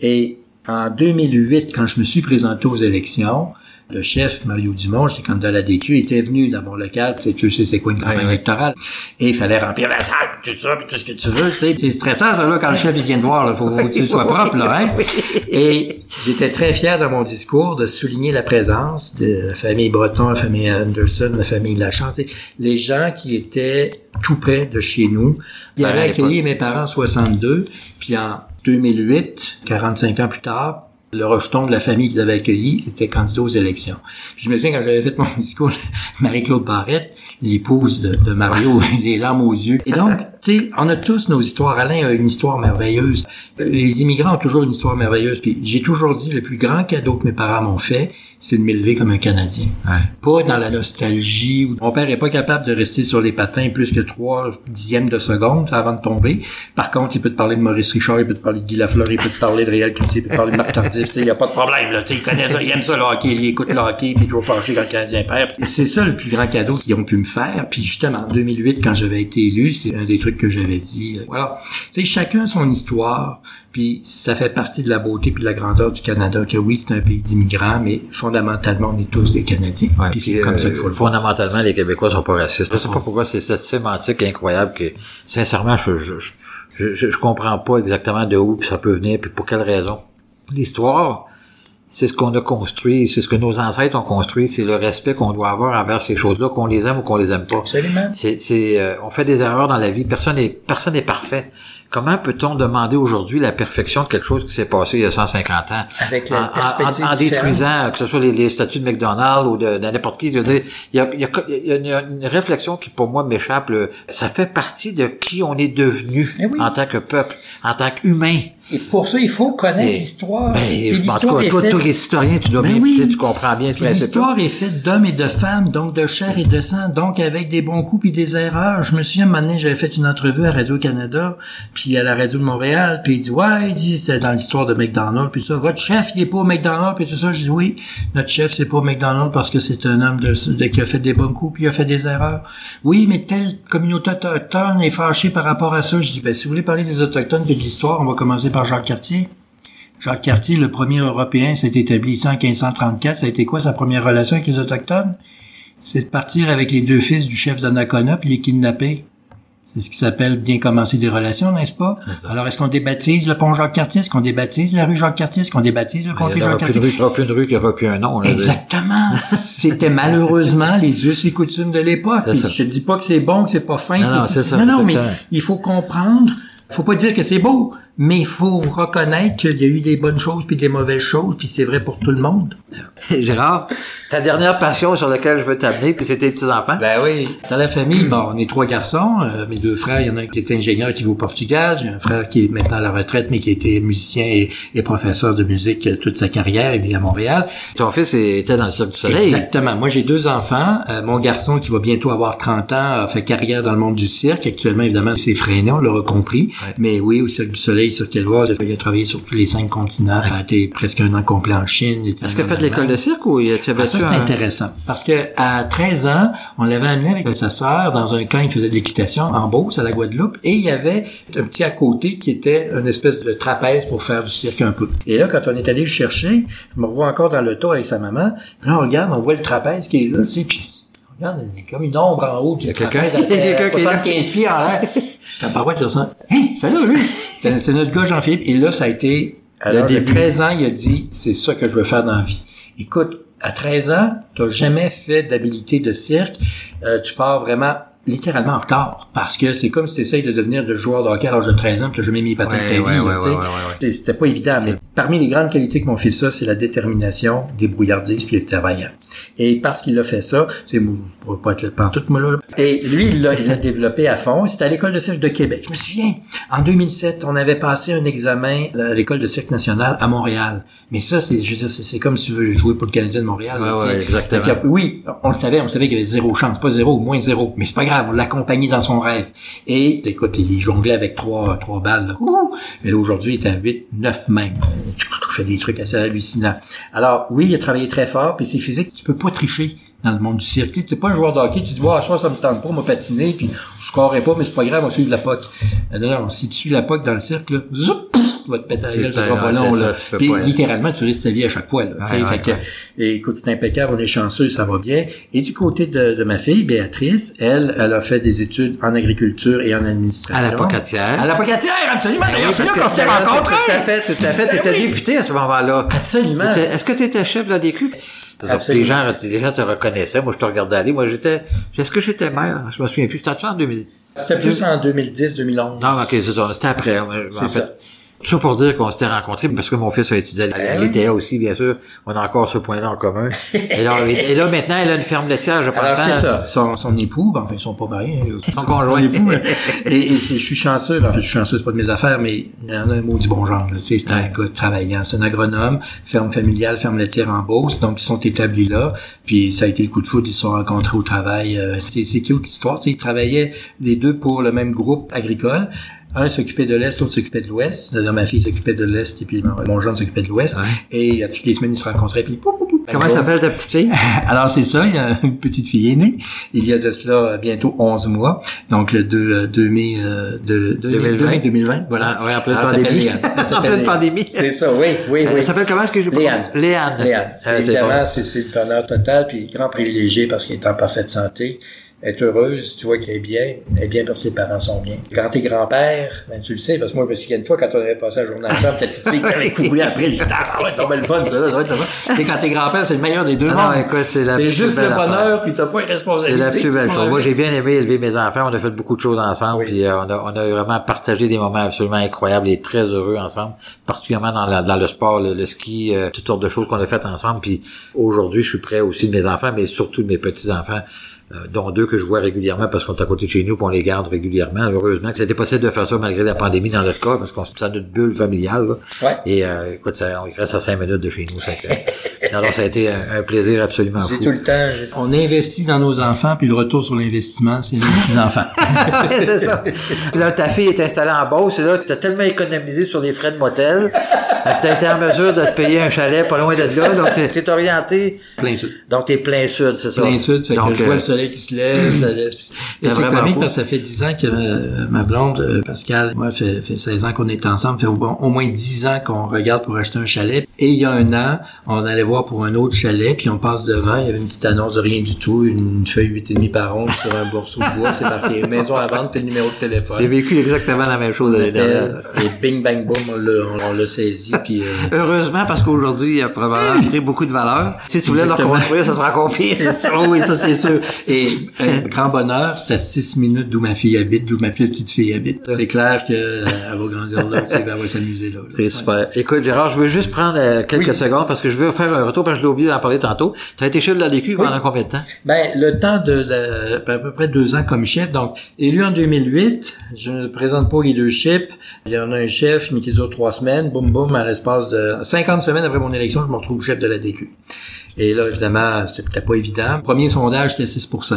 Et en 2008, quand je me suis présenté aux élections, le chef, Mario Dumont, j'étais candidat à la DQ, était venu dans mon local, tu sais, tu sais c'est quoi une campagne électorale, et il fallait remplir la salle, tout ça, puis tout ce que tu veux, tu sais. C'est stressant, ça, là, quand le chef, il vient de voir, là, faut que tu sois propre, là, hein? Et j'étais très fier dans mon discours de souligner la présence de la famille Breton, la famille Anderson, la famille Lachance, les gens qui étaient tout près de chez nous. Il avait accueilli mes parents en 62, puis en 2008, 45 ans plus tard, le rejeton de la famille qu'ils avaient accueilli était candidat aux élections. Puis je me souviens quand j'avais fait mon discours, Marie-Claude Barrette, l'épouse de, Mario, les larmes aux yeux. Et donc, tu sais, on a tous nos histoires. Alain a une histoire merveilleuse. Les immigrants ont toujours une histoire merveilleuse. Puis j'ai toujours dit, le plus grand cadeau que mes parents m'ont fait, c'est de m'élever comme un Canadien. Pas dans la nostalgie. Mon père est pas capable de rester sur les patins plus que trois dixièmes de seconde avant de tomber. Par contre, il peut te parler de Maurice Richard, il peut te parler de Guy Lafleur, il peut te parler de Réal Cloutier, il peut te parler de Marc Tardif. Il y a pas de problème. Là, il connaît ça, il aime ça le hockey, il écoute le hockey, puis il est toujours fâché quand le Canadien perd. C'est ça le plus grand cadeau qu'ils ont pu me faire. Puis justement, en 2008, quand j'avais été élu, c'est un des trucs que j'avais dit. Euh, voilà. Tu sais, chacun son histoire. Puis ça fait partie de la beauté puis de la grandeur du Canada que oui, c'est un pays d'immigrants, mais fondamentalement, on est tous des Canadiens. puis c'est comme ça qu'il faut le
voir. Fondamentalement, les Québécois sont pas racistes. Je sais pas pourquoi c'est cette sémantique incroyable que, sincèrement, je, je, je, je, comprends pas exactement de où ça peut venir puis pour quelle raison. L'histoire, c'est ce qu'on a construit, c'est ce que nos ancêtres ont construit, c'est le respect qu'on doit avoir envers ces choses-là, qu'on les aime ou qu'on les aime pas.
Absolument.
C'est, c'est, euh, on fait des erreurs dans la vie. Personne n'est, personne n'est parfait. Comment peut-on demander aujourd'hui la perfection de quelque chose qui s'est passé il y a 150 ans?
Avec la
en, en, détruisant, que ce soit les, statuts de McDonald's ou de, n'importe qui. Je veux dire, il y a, il y a, une, réflexion qui, pour moi, m'échappe. Ça fait partie de qui on est devenu eh en tant que peuple, en tant qu'humain.
Et pour ça, il faut connaître l'histoire.
Ben, en tout cas, toi, toi, historien, tu dois ben bien, tu comprends bien
ce L'histoire est faite d'hommes et de femmes, donc de chair et de sang, donc avec des bons coups et des erreurs. Je me souviens, un moment j'avais fait une entrevue à Radio-Canada, puis à la Radio de Montréal, puis il dit, ouais, il dit, c'est dans l'histoire de McDonald's, puis ça, votre chef, il est pas au McDonald's, puis tout ça. Je dis, oui, notre chef, c'est pas au McDonald's parce que c'est un homme de, qui a fait des bons coups, puis il a fait des erreurs. Oui, mais telle communauté autochtone est fâchée par rapport à ça. Je dis, ben, si vous voulez parler des Autochtones et de l'histoire, on va commencer par Jacques Cartier. Jacques Cartier, le premier Européen, s'est établi ici en 1534. Ça a été quoi sa première relation avec les Autochtones? C'est de partir avec les deux fils du chef d'Anacona puis les kidnapper. C'est ce qui s'appelle bien commencer des relations, n'est-ce pas? Alors, est-ce qu'on débaptise le pont Jacques-Cartier? Est-ce qu'on débaptise la rue Jacques-Cartier? Est-ce qu'on débaptise le comté
n'y aura
Jacques-Cartier?
rue, il y aura plus de rue qui n'aura plus un nom. là.
Exactement. C'était malheureusement les us et coutumes de l'époque. Je dis pas que c'est bon, que c'est pas fin.
Non,
c'est-
non, ça,
non, non, mais il faut comprendre. Faut pas dire que c'est beau, mais il faut reconnaître qu'il y a eu des bonnes choses puis des mauvaises choses, puis c'est vrai pour tout le monde.
Gérard, ta dernière passion sur laquelle je veux t'amener, puis c'est tes petits-enfants.
Ben oui. Dans la famille, bon, on est trois garçons. Euh, mes deux frères, il y en a un qui était ingénieur qui vit au Portugal. J'ai un frère qui est maintenant à la retraite, mais qui a été musicien et, et professeur de musique euh, toute sa carrière. Il vit à Montréal.
Ton fils était dans le Cirque du Soleil.
Exactement. Moi, j'ai deux enfants. Euh, mon garçon, qui va bientôt avoir 30 ans, a fait carrière dans le monde du cirque. Actuellement, évidemment, c'est freiné, on l'aura compris.
Ouais.
Mais oui, au Cirque du Soleil, sur Éloise, il a travaillé sur tous les cinq continents. Il a été presque un an complet en Chine.
Est-ce qu'il a fait de l'école de cirque ou il a
ah, ça, c'est
un...
intéressant. Parce que à 13 ans, on l'avait amené avec sa sœur dans un camp, il faisait de l'équitation en Beauce, à la Guadeloupe, et il y avait un petit à côté qui était une espèce de trapèze pour faire du cirque un peu. Et là, quand on est allé le chercher, je me revois encore dans le tour avec sa maman, puis là, on regarde, on voit le trapèze qui est là, tu sais, puis regarde, il y a comme une ombre en haut du
Il y a quelqu'un- a qui.
75 pieds en l'air. T'as pas ouais, tu ressens, hein, fais-le, lui! C'est c'est notre gars Jean-Philippe, et là, ça a été,
début.
13 ans, il a dit, c'est ça que je veux faire dans la vie. Écoute, à 13 ans, t'as jamais fait d'habilité de cirque, euh, tu pars vraiment littéralement en retard parce que c'est comme si tu essayes de devenir de joueur de hockey à l'âge de 13 ans puis t'as jamais mis de ta vie
ouais, ouais.
C'est- c'était pas évident mais parmi les grandes qualités que mon fils a c'est la détermination débrouillardise puis le travaillant. Et parce qu'il a fait ça c'est pourrais pas être là pantoute moi là et lui il l'a il l'a développé à fond c'était à l'école de cirque de Québec. Je me souviens en 2007 on avait passé un examen à l'école de cirque national à Montréal mais ça c'est je c'est comme si tu veux jouer pour le Canadien de Montréal
Ouais, ouais, exactement.
Oui, on le savait, on savait qu'il y avait zéro chance, pas zéro, moins zéro, mais c'est pas grave, on l'accompagnait dans son rêve. Et, écoute, il jonglait avec trois, trois balles, là. Mais là, aujourd'hui, il est à 8, 9 même. Il fait des trucs assez hallucinants. Alors, oui, il a travaillé très fort, puis c'est physique, tu peux pas tricher dans le monde du cirque. Tu t'es pas un joueur de hockey, tu te dis, ah, soir, ça me tente pas, m'a patiner, puis je scorerai pas, mais c'est pas grave, on suit la POC. Euh, non, si tu suis la POC dans le cirque, là, zoup, tu vas te péter la gueule, ça sera pas long, là. Puis,
pas-
littéralement, tu risques ta vie à chaque fois, là.
Ouais,
Fait
ouais,
que, et écoute, c'est impeccable, on est chanceux, ça va bien. Et du côté de, de ma fille, Béatrice, elle, elle a fait des études en agriculture et en administration.
À la Pocatière.
À la Pocatière, absolument.
Oui,
c'est là qu'on s'était rencontrés.
Tout à fait, tout à fait. T'étais
Ben oui.
député à ce moment-là.
Absolument.
T'étais- Est-ce que tu étais chef de la DQ? Les gens, les gens te reconnaissaient. Moi, je te regardais aller. Moi, j'étais, est-ce que j'étais maire? Je me souviens plus. C'était en 2000?
C'était plus en 2010, 2011.
Non, ok, c'est ça. C'était après. En fait,
ça.
Tout ça pour dire qu'on s'était rencontrés, parce que mon fils a étudié à
Ben
l'ETA aussi, bien sûr. On a encore ce point-là en commun. Et là, et là, maintenant, elle a une ferme laitière, je pense.
Alors, c'est
hein?
ça. Son, son époux, ben, enfin, ils sont pas mariés.
Son conjoint.
époux, et je suis chanceux. ben, En fait, je suis chanceux, c'est pas de mes affaires, mais il y en a un maudit bon genre. là. Tu sais, C'est un gars travaillant. C'est un agronome, ferme familiale, ferme laitière en Beauce. Donc, ils sont établis là. Puis, ça a été le coup de foudre. Ils se sont rencontrés au travail. Euh, C'est c'est cute l'histoire. Tu sais, Ils travaillaient les deux pour le même groupe agricole. Un s'occupait de l'Est, l'autre s'occupait de l'Ouest. C'est-à-dire, ma fille s'occupait de l'Est et puis mon, jeune s'occupait de l'Ouest.
Ouais.
Et euh, toutes les semaines, ils se rencontraient. Puis, pou, pou, pou.
Comment s'appelle ta petite fille?
Alors c'est ça, il y a une petite fille est née. Il y a de cela euh, bientôt 11 mois, donc le 2, euh, 2 mai, euh, de, de
2020.
2 mai 2020. Voilà.
Ah, ouais, en pleine
Alors, elle
pandémie.
Elle
En pleine pandémie.
C'est ça, oui, oui,
Elle
oui.
s'appelle comment? Est-ce que pas?
Léane.
Léane.
Léane.
C'est
Évidemment, c'est c'est le bonheur total, puis grand privilégié parce qu'elle est en parfaite santé. Est heureuse, tu vois qu'elle est bien. Elle est bien parce que les parents sont bien. Quand t'es grand-père, ben, tu le sais, parce que moi, je me souviens de toi, quand on avait passé la journée ensemble, ta petite fille qui avait couru après, j'étais, ah ouais, c'est le fun, ça, là, ça va être le fun. Sais, quand t'es grand-père, c'est le meilleur des deux
Ah
mondes.
non, c'est la
C'est
plus
juste
belle
le
affaire.
bonheur, puis t'as pas une
C'est
responsabilité.
la plus belle chose. Moi, j'ai bien aimé élever mes enfants. On a fait beaucoup de choses ensemble.
Oui.
Puis euh, on, a, on a vraiment partagé des moments absolument incroyables et très heureux ensemble, particulièrement dans, la- dans le sport, le, le ski, euh, toutes sortes de choses qu'on a faites ensemble. Puis aujourd'hui, je suis prêt aussi de mes enfants, mais surtout de mes petits-enfants. Euh, dont deux que je vois régulièrement parce qu'on est à côté de chez nous, puis on les garde régulièrement. Heureusement que c'était possible de faire ça malgré la pandémie dans notre cas, parce qu'on c'est notre bulle familiale. là.
Ouais.
Et euh, écoute, ça, on reste à cinq minutes de chez nous. Ça, que- alors, ça a été un, un plaisir absolument
C'est
fou.
tout le temps. On investit dans nos enfants, puis le retour sur l'investissement, c'est nos petits-enfants.
c'est ça. Puis là, ta fille est installée en Beauce, et là, tu as tellement économisé sur les frais de motel T'as été en mesure de te payer un chalet pas loin de là, donc t'es, t'es orienté.
Plein sud.
Donc t'es plein sud, c'est ça.
Plein sud, fait
donc,
que je vois
euh,
le soleil qui se lève, ça laisse. puis-
C'est
Et c'est
vraiment
comique
beau.
parce que ça fait 10 ans que euh, ma blonde, euh, Pascal, moi, fait, fait 16 ans qu'on est ensemble, fait au, moins 10 ans qu'on regarde pour acheter un chalet. Et il y a un an, on allait voir pour un autre chalet, puis on passe devant, il y avait une petite annonce de rien du tout, une feuille 8,5 par onde sur un morceau de bois, c'est marqué maison à vendre, puis le numéro de téléphone.
J'ai vécu exactement la même chose l'année dernière.
Et bing bang boom, on l'a, on l'a saisi, puis euh,
Heureusement, parce qu'aujourd'hui, il a probablement pris beaucoup de valeur. Si tu voulais le
Exactement.
reconstruire, ça sera.
C'est ça, oui, ça c'est sûr. Et euh, grand bonheur, c'est à 6 minutes d'où ma fille habite, d'où ma petite fille habite. C'est clair qu'elle va grandir là, elle va s'amuser là. là.
C'est super. Écoute, Gérard, je veux juste prendre euh, quelques secondes parce que je veux faire un retour parce que je l'ai oublié d'en parler tantôt. Tu as été chef de la DQ pendant combien de temps?
Ben, le temps de, la- à peu près deux ans comme chef. Donc, élu en 2008, je ne présente pas au leadership. Il y en a un chef, mais qui dure trois semaines. Boum, boum, à l'espace de 50 semaines après mon élection, je me retrouve chef de la DQ. Et là, évidemment, c'était pas évident. Premier sondage, c'était 6 Fait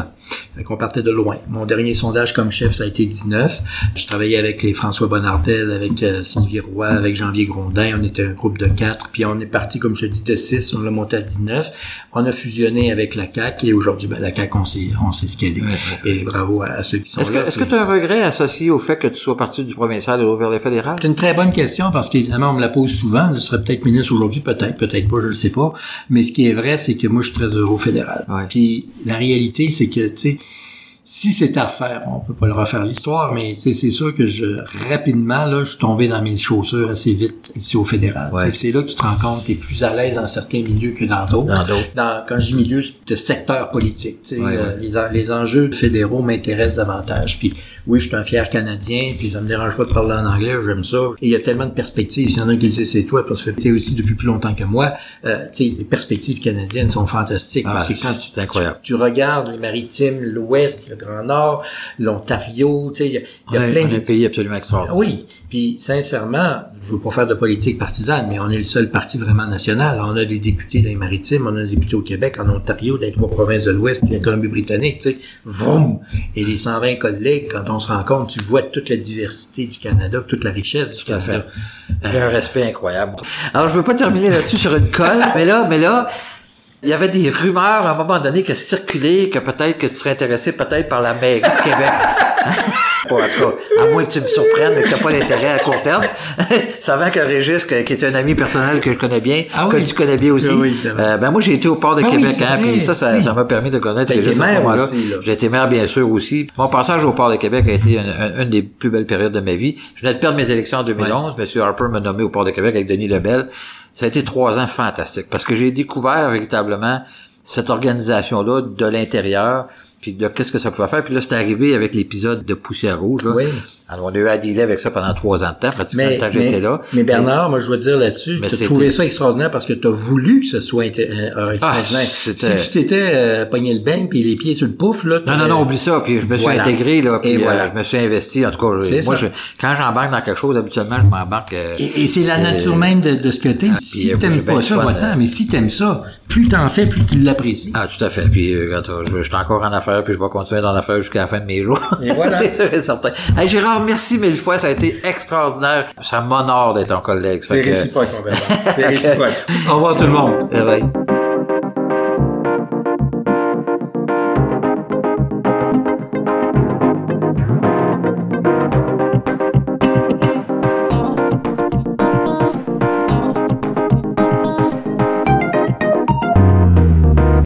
qu'on partait de loin. Mon dernier sondage comme chef, ça a été 19. Je travaillais avec les François Bonnardel, avec euh, Sylvie Roy, avec Janvier Grondin. On était un groupe de quatre. Puis on est parti, comme je te dis, de 6. On l'a monté à 19. On a fusionné avec la CAQ. Et aujourd'hui, ben, la CAQ, on s'est, on s'est scalé. Et bravo à, à ceux qui sont
Est-ce que
là.
est-ce que tu as un regret associé au fait que tu sois parti du provincial et vers le fédéral?
C'est une très bonne question parce qu'évidemment, on me la pose souvent. Je serais peut-être ministre aujourd'hui, peut-être, peut-être pas, je le sais pas. Mais ce qui est vrai, c'est que moi, je suis très heureux au fédéral. Puis la réalité, c'est que, tu sais, si c'est à refaire, on peut pas le refaire l'histoire, mais c'est sûr que je rapidement là, je suis tombé dans mes chaussures assez vite ici au fédéral.
Ouais.
C'est là que tu te rends compte, tu es plus à l'aise dans certains milieux que dans d'autres.
Dans d'autres.
Dans, quand je dis milieu de secteur politique,
Ouais,
euh,
ouais.
les, les enjeux fédéraux m'intéressent davantage. Puis oui, je suis un fier Canadien, puis ça me dérange pas de parler en anglais, j'aime ça. Et il y a tellement de perspectives. S'il y en a un qui le sait, c'est toi, parce que tu sais aussi depuis plus longtemps que moi. Euh, les perspectives canadiennes sont fantastiques.
Ah,
parce que quand tu,
incroyable.
tu, tu regardes les maritimes, l'Ouest, le Grand Nord, l'Ontario, tu sais, il y a, y a plein
on
de
pays absolument extraordinaire.
oui, puis sincèrement, je veux pas faire de politique partisane, mais on est le seul parti vraiment national. On a des députés dans les maritimes, on a des députés au Québec, en Ontario, dans les trois provinces de l'Ouest, puis la Colombie-Britannique, tu sais, vroom! Et les 120 collègues, quand on se rencontre, tu vois toute la diversité du Canada, toute la richesse du
Tout à fait.
Canada.
A un respect incroyable. Alors, je veux pas terminer là-dessus sur une colle, mais là, mais là, il y avait des rumeurs à un moment donné qui circulaient que peut-être que tu serais intéressé peut-être par la mairie de Québec. Bon, en tout cas, à moins que tu me surprennes, mais que tu n'as pas d'intérêt à court terme. Savant que Régis, que- qui est un ami personnel que je connais bien,
Ah
que
oui.
tu connais bien aussi,
Ah oui,
euh, ben moi j'ai été au port de
Ah
Québec, hein, puis ça, ça, m'a permis de connaître
T'as été
Régis à. J'ai été maire, bien sûr, aussi. Mon passage au port de Québec a été une, une- une des plus belles périodes de ma vie. Je venais de perdre mes élections en 2011. Monsieur Harper m'a nommé au port de Québec avec Denis Lebel. Ça a été trois ans fantastiques parce que j'ai découvert véritablement cette organisation-là de l'intérieur, puis de qu'est-ce que ça pouvait faire. Puis là, c'est arrivé avec l'épisode de Poussière Rouge. Là.
Oui.
Alors, on a eu à dealer avec ça pendant trois ans de temps, pratiquement
Mais,
le temps que j'étais là.
mais Bernard, moi je dois dire là-dessus, tu as trouvé ça extraordinaire parce que tu as voulu que ce soit inté- euh, extraordinaire.
Ah,
si tu t'étais euh, pogné le bain puis les pieds sur le pouf, là,
Non, non, non, oublie ça. Puis je me suis intégré, là, puis euh,
voilà.
je me suis investi. En tout cas, moi, je, quand j'embarque dans quelque chose, habituellement, je m'embarque. euh,
Et, et c'est la
euh,
nature même de, de ce que t'es. si
puis, euh,
t'aimes pas ça, va-t'en.
euh.
Mais si t'aimes ça, plus t'en fais, plus tu l'apprécies.
Ah, tout à fait. Puis, euh, je, suis encore en affaires, puis je vais continuer dans l'affaire jusqu'à la fin de mes jours.
Et voilà.
c'est certain. Hey, Gérard, merci mille fois. Ça a été extraordinaire. Ça m'honore d'être ton collègue.
C'est
que-
réciproque, mon Bernard. C'est réciproque. Au revoir tout le monde.
Bye bye.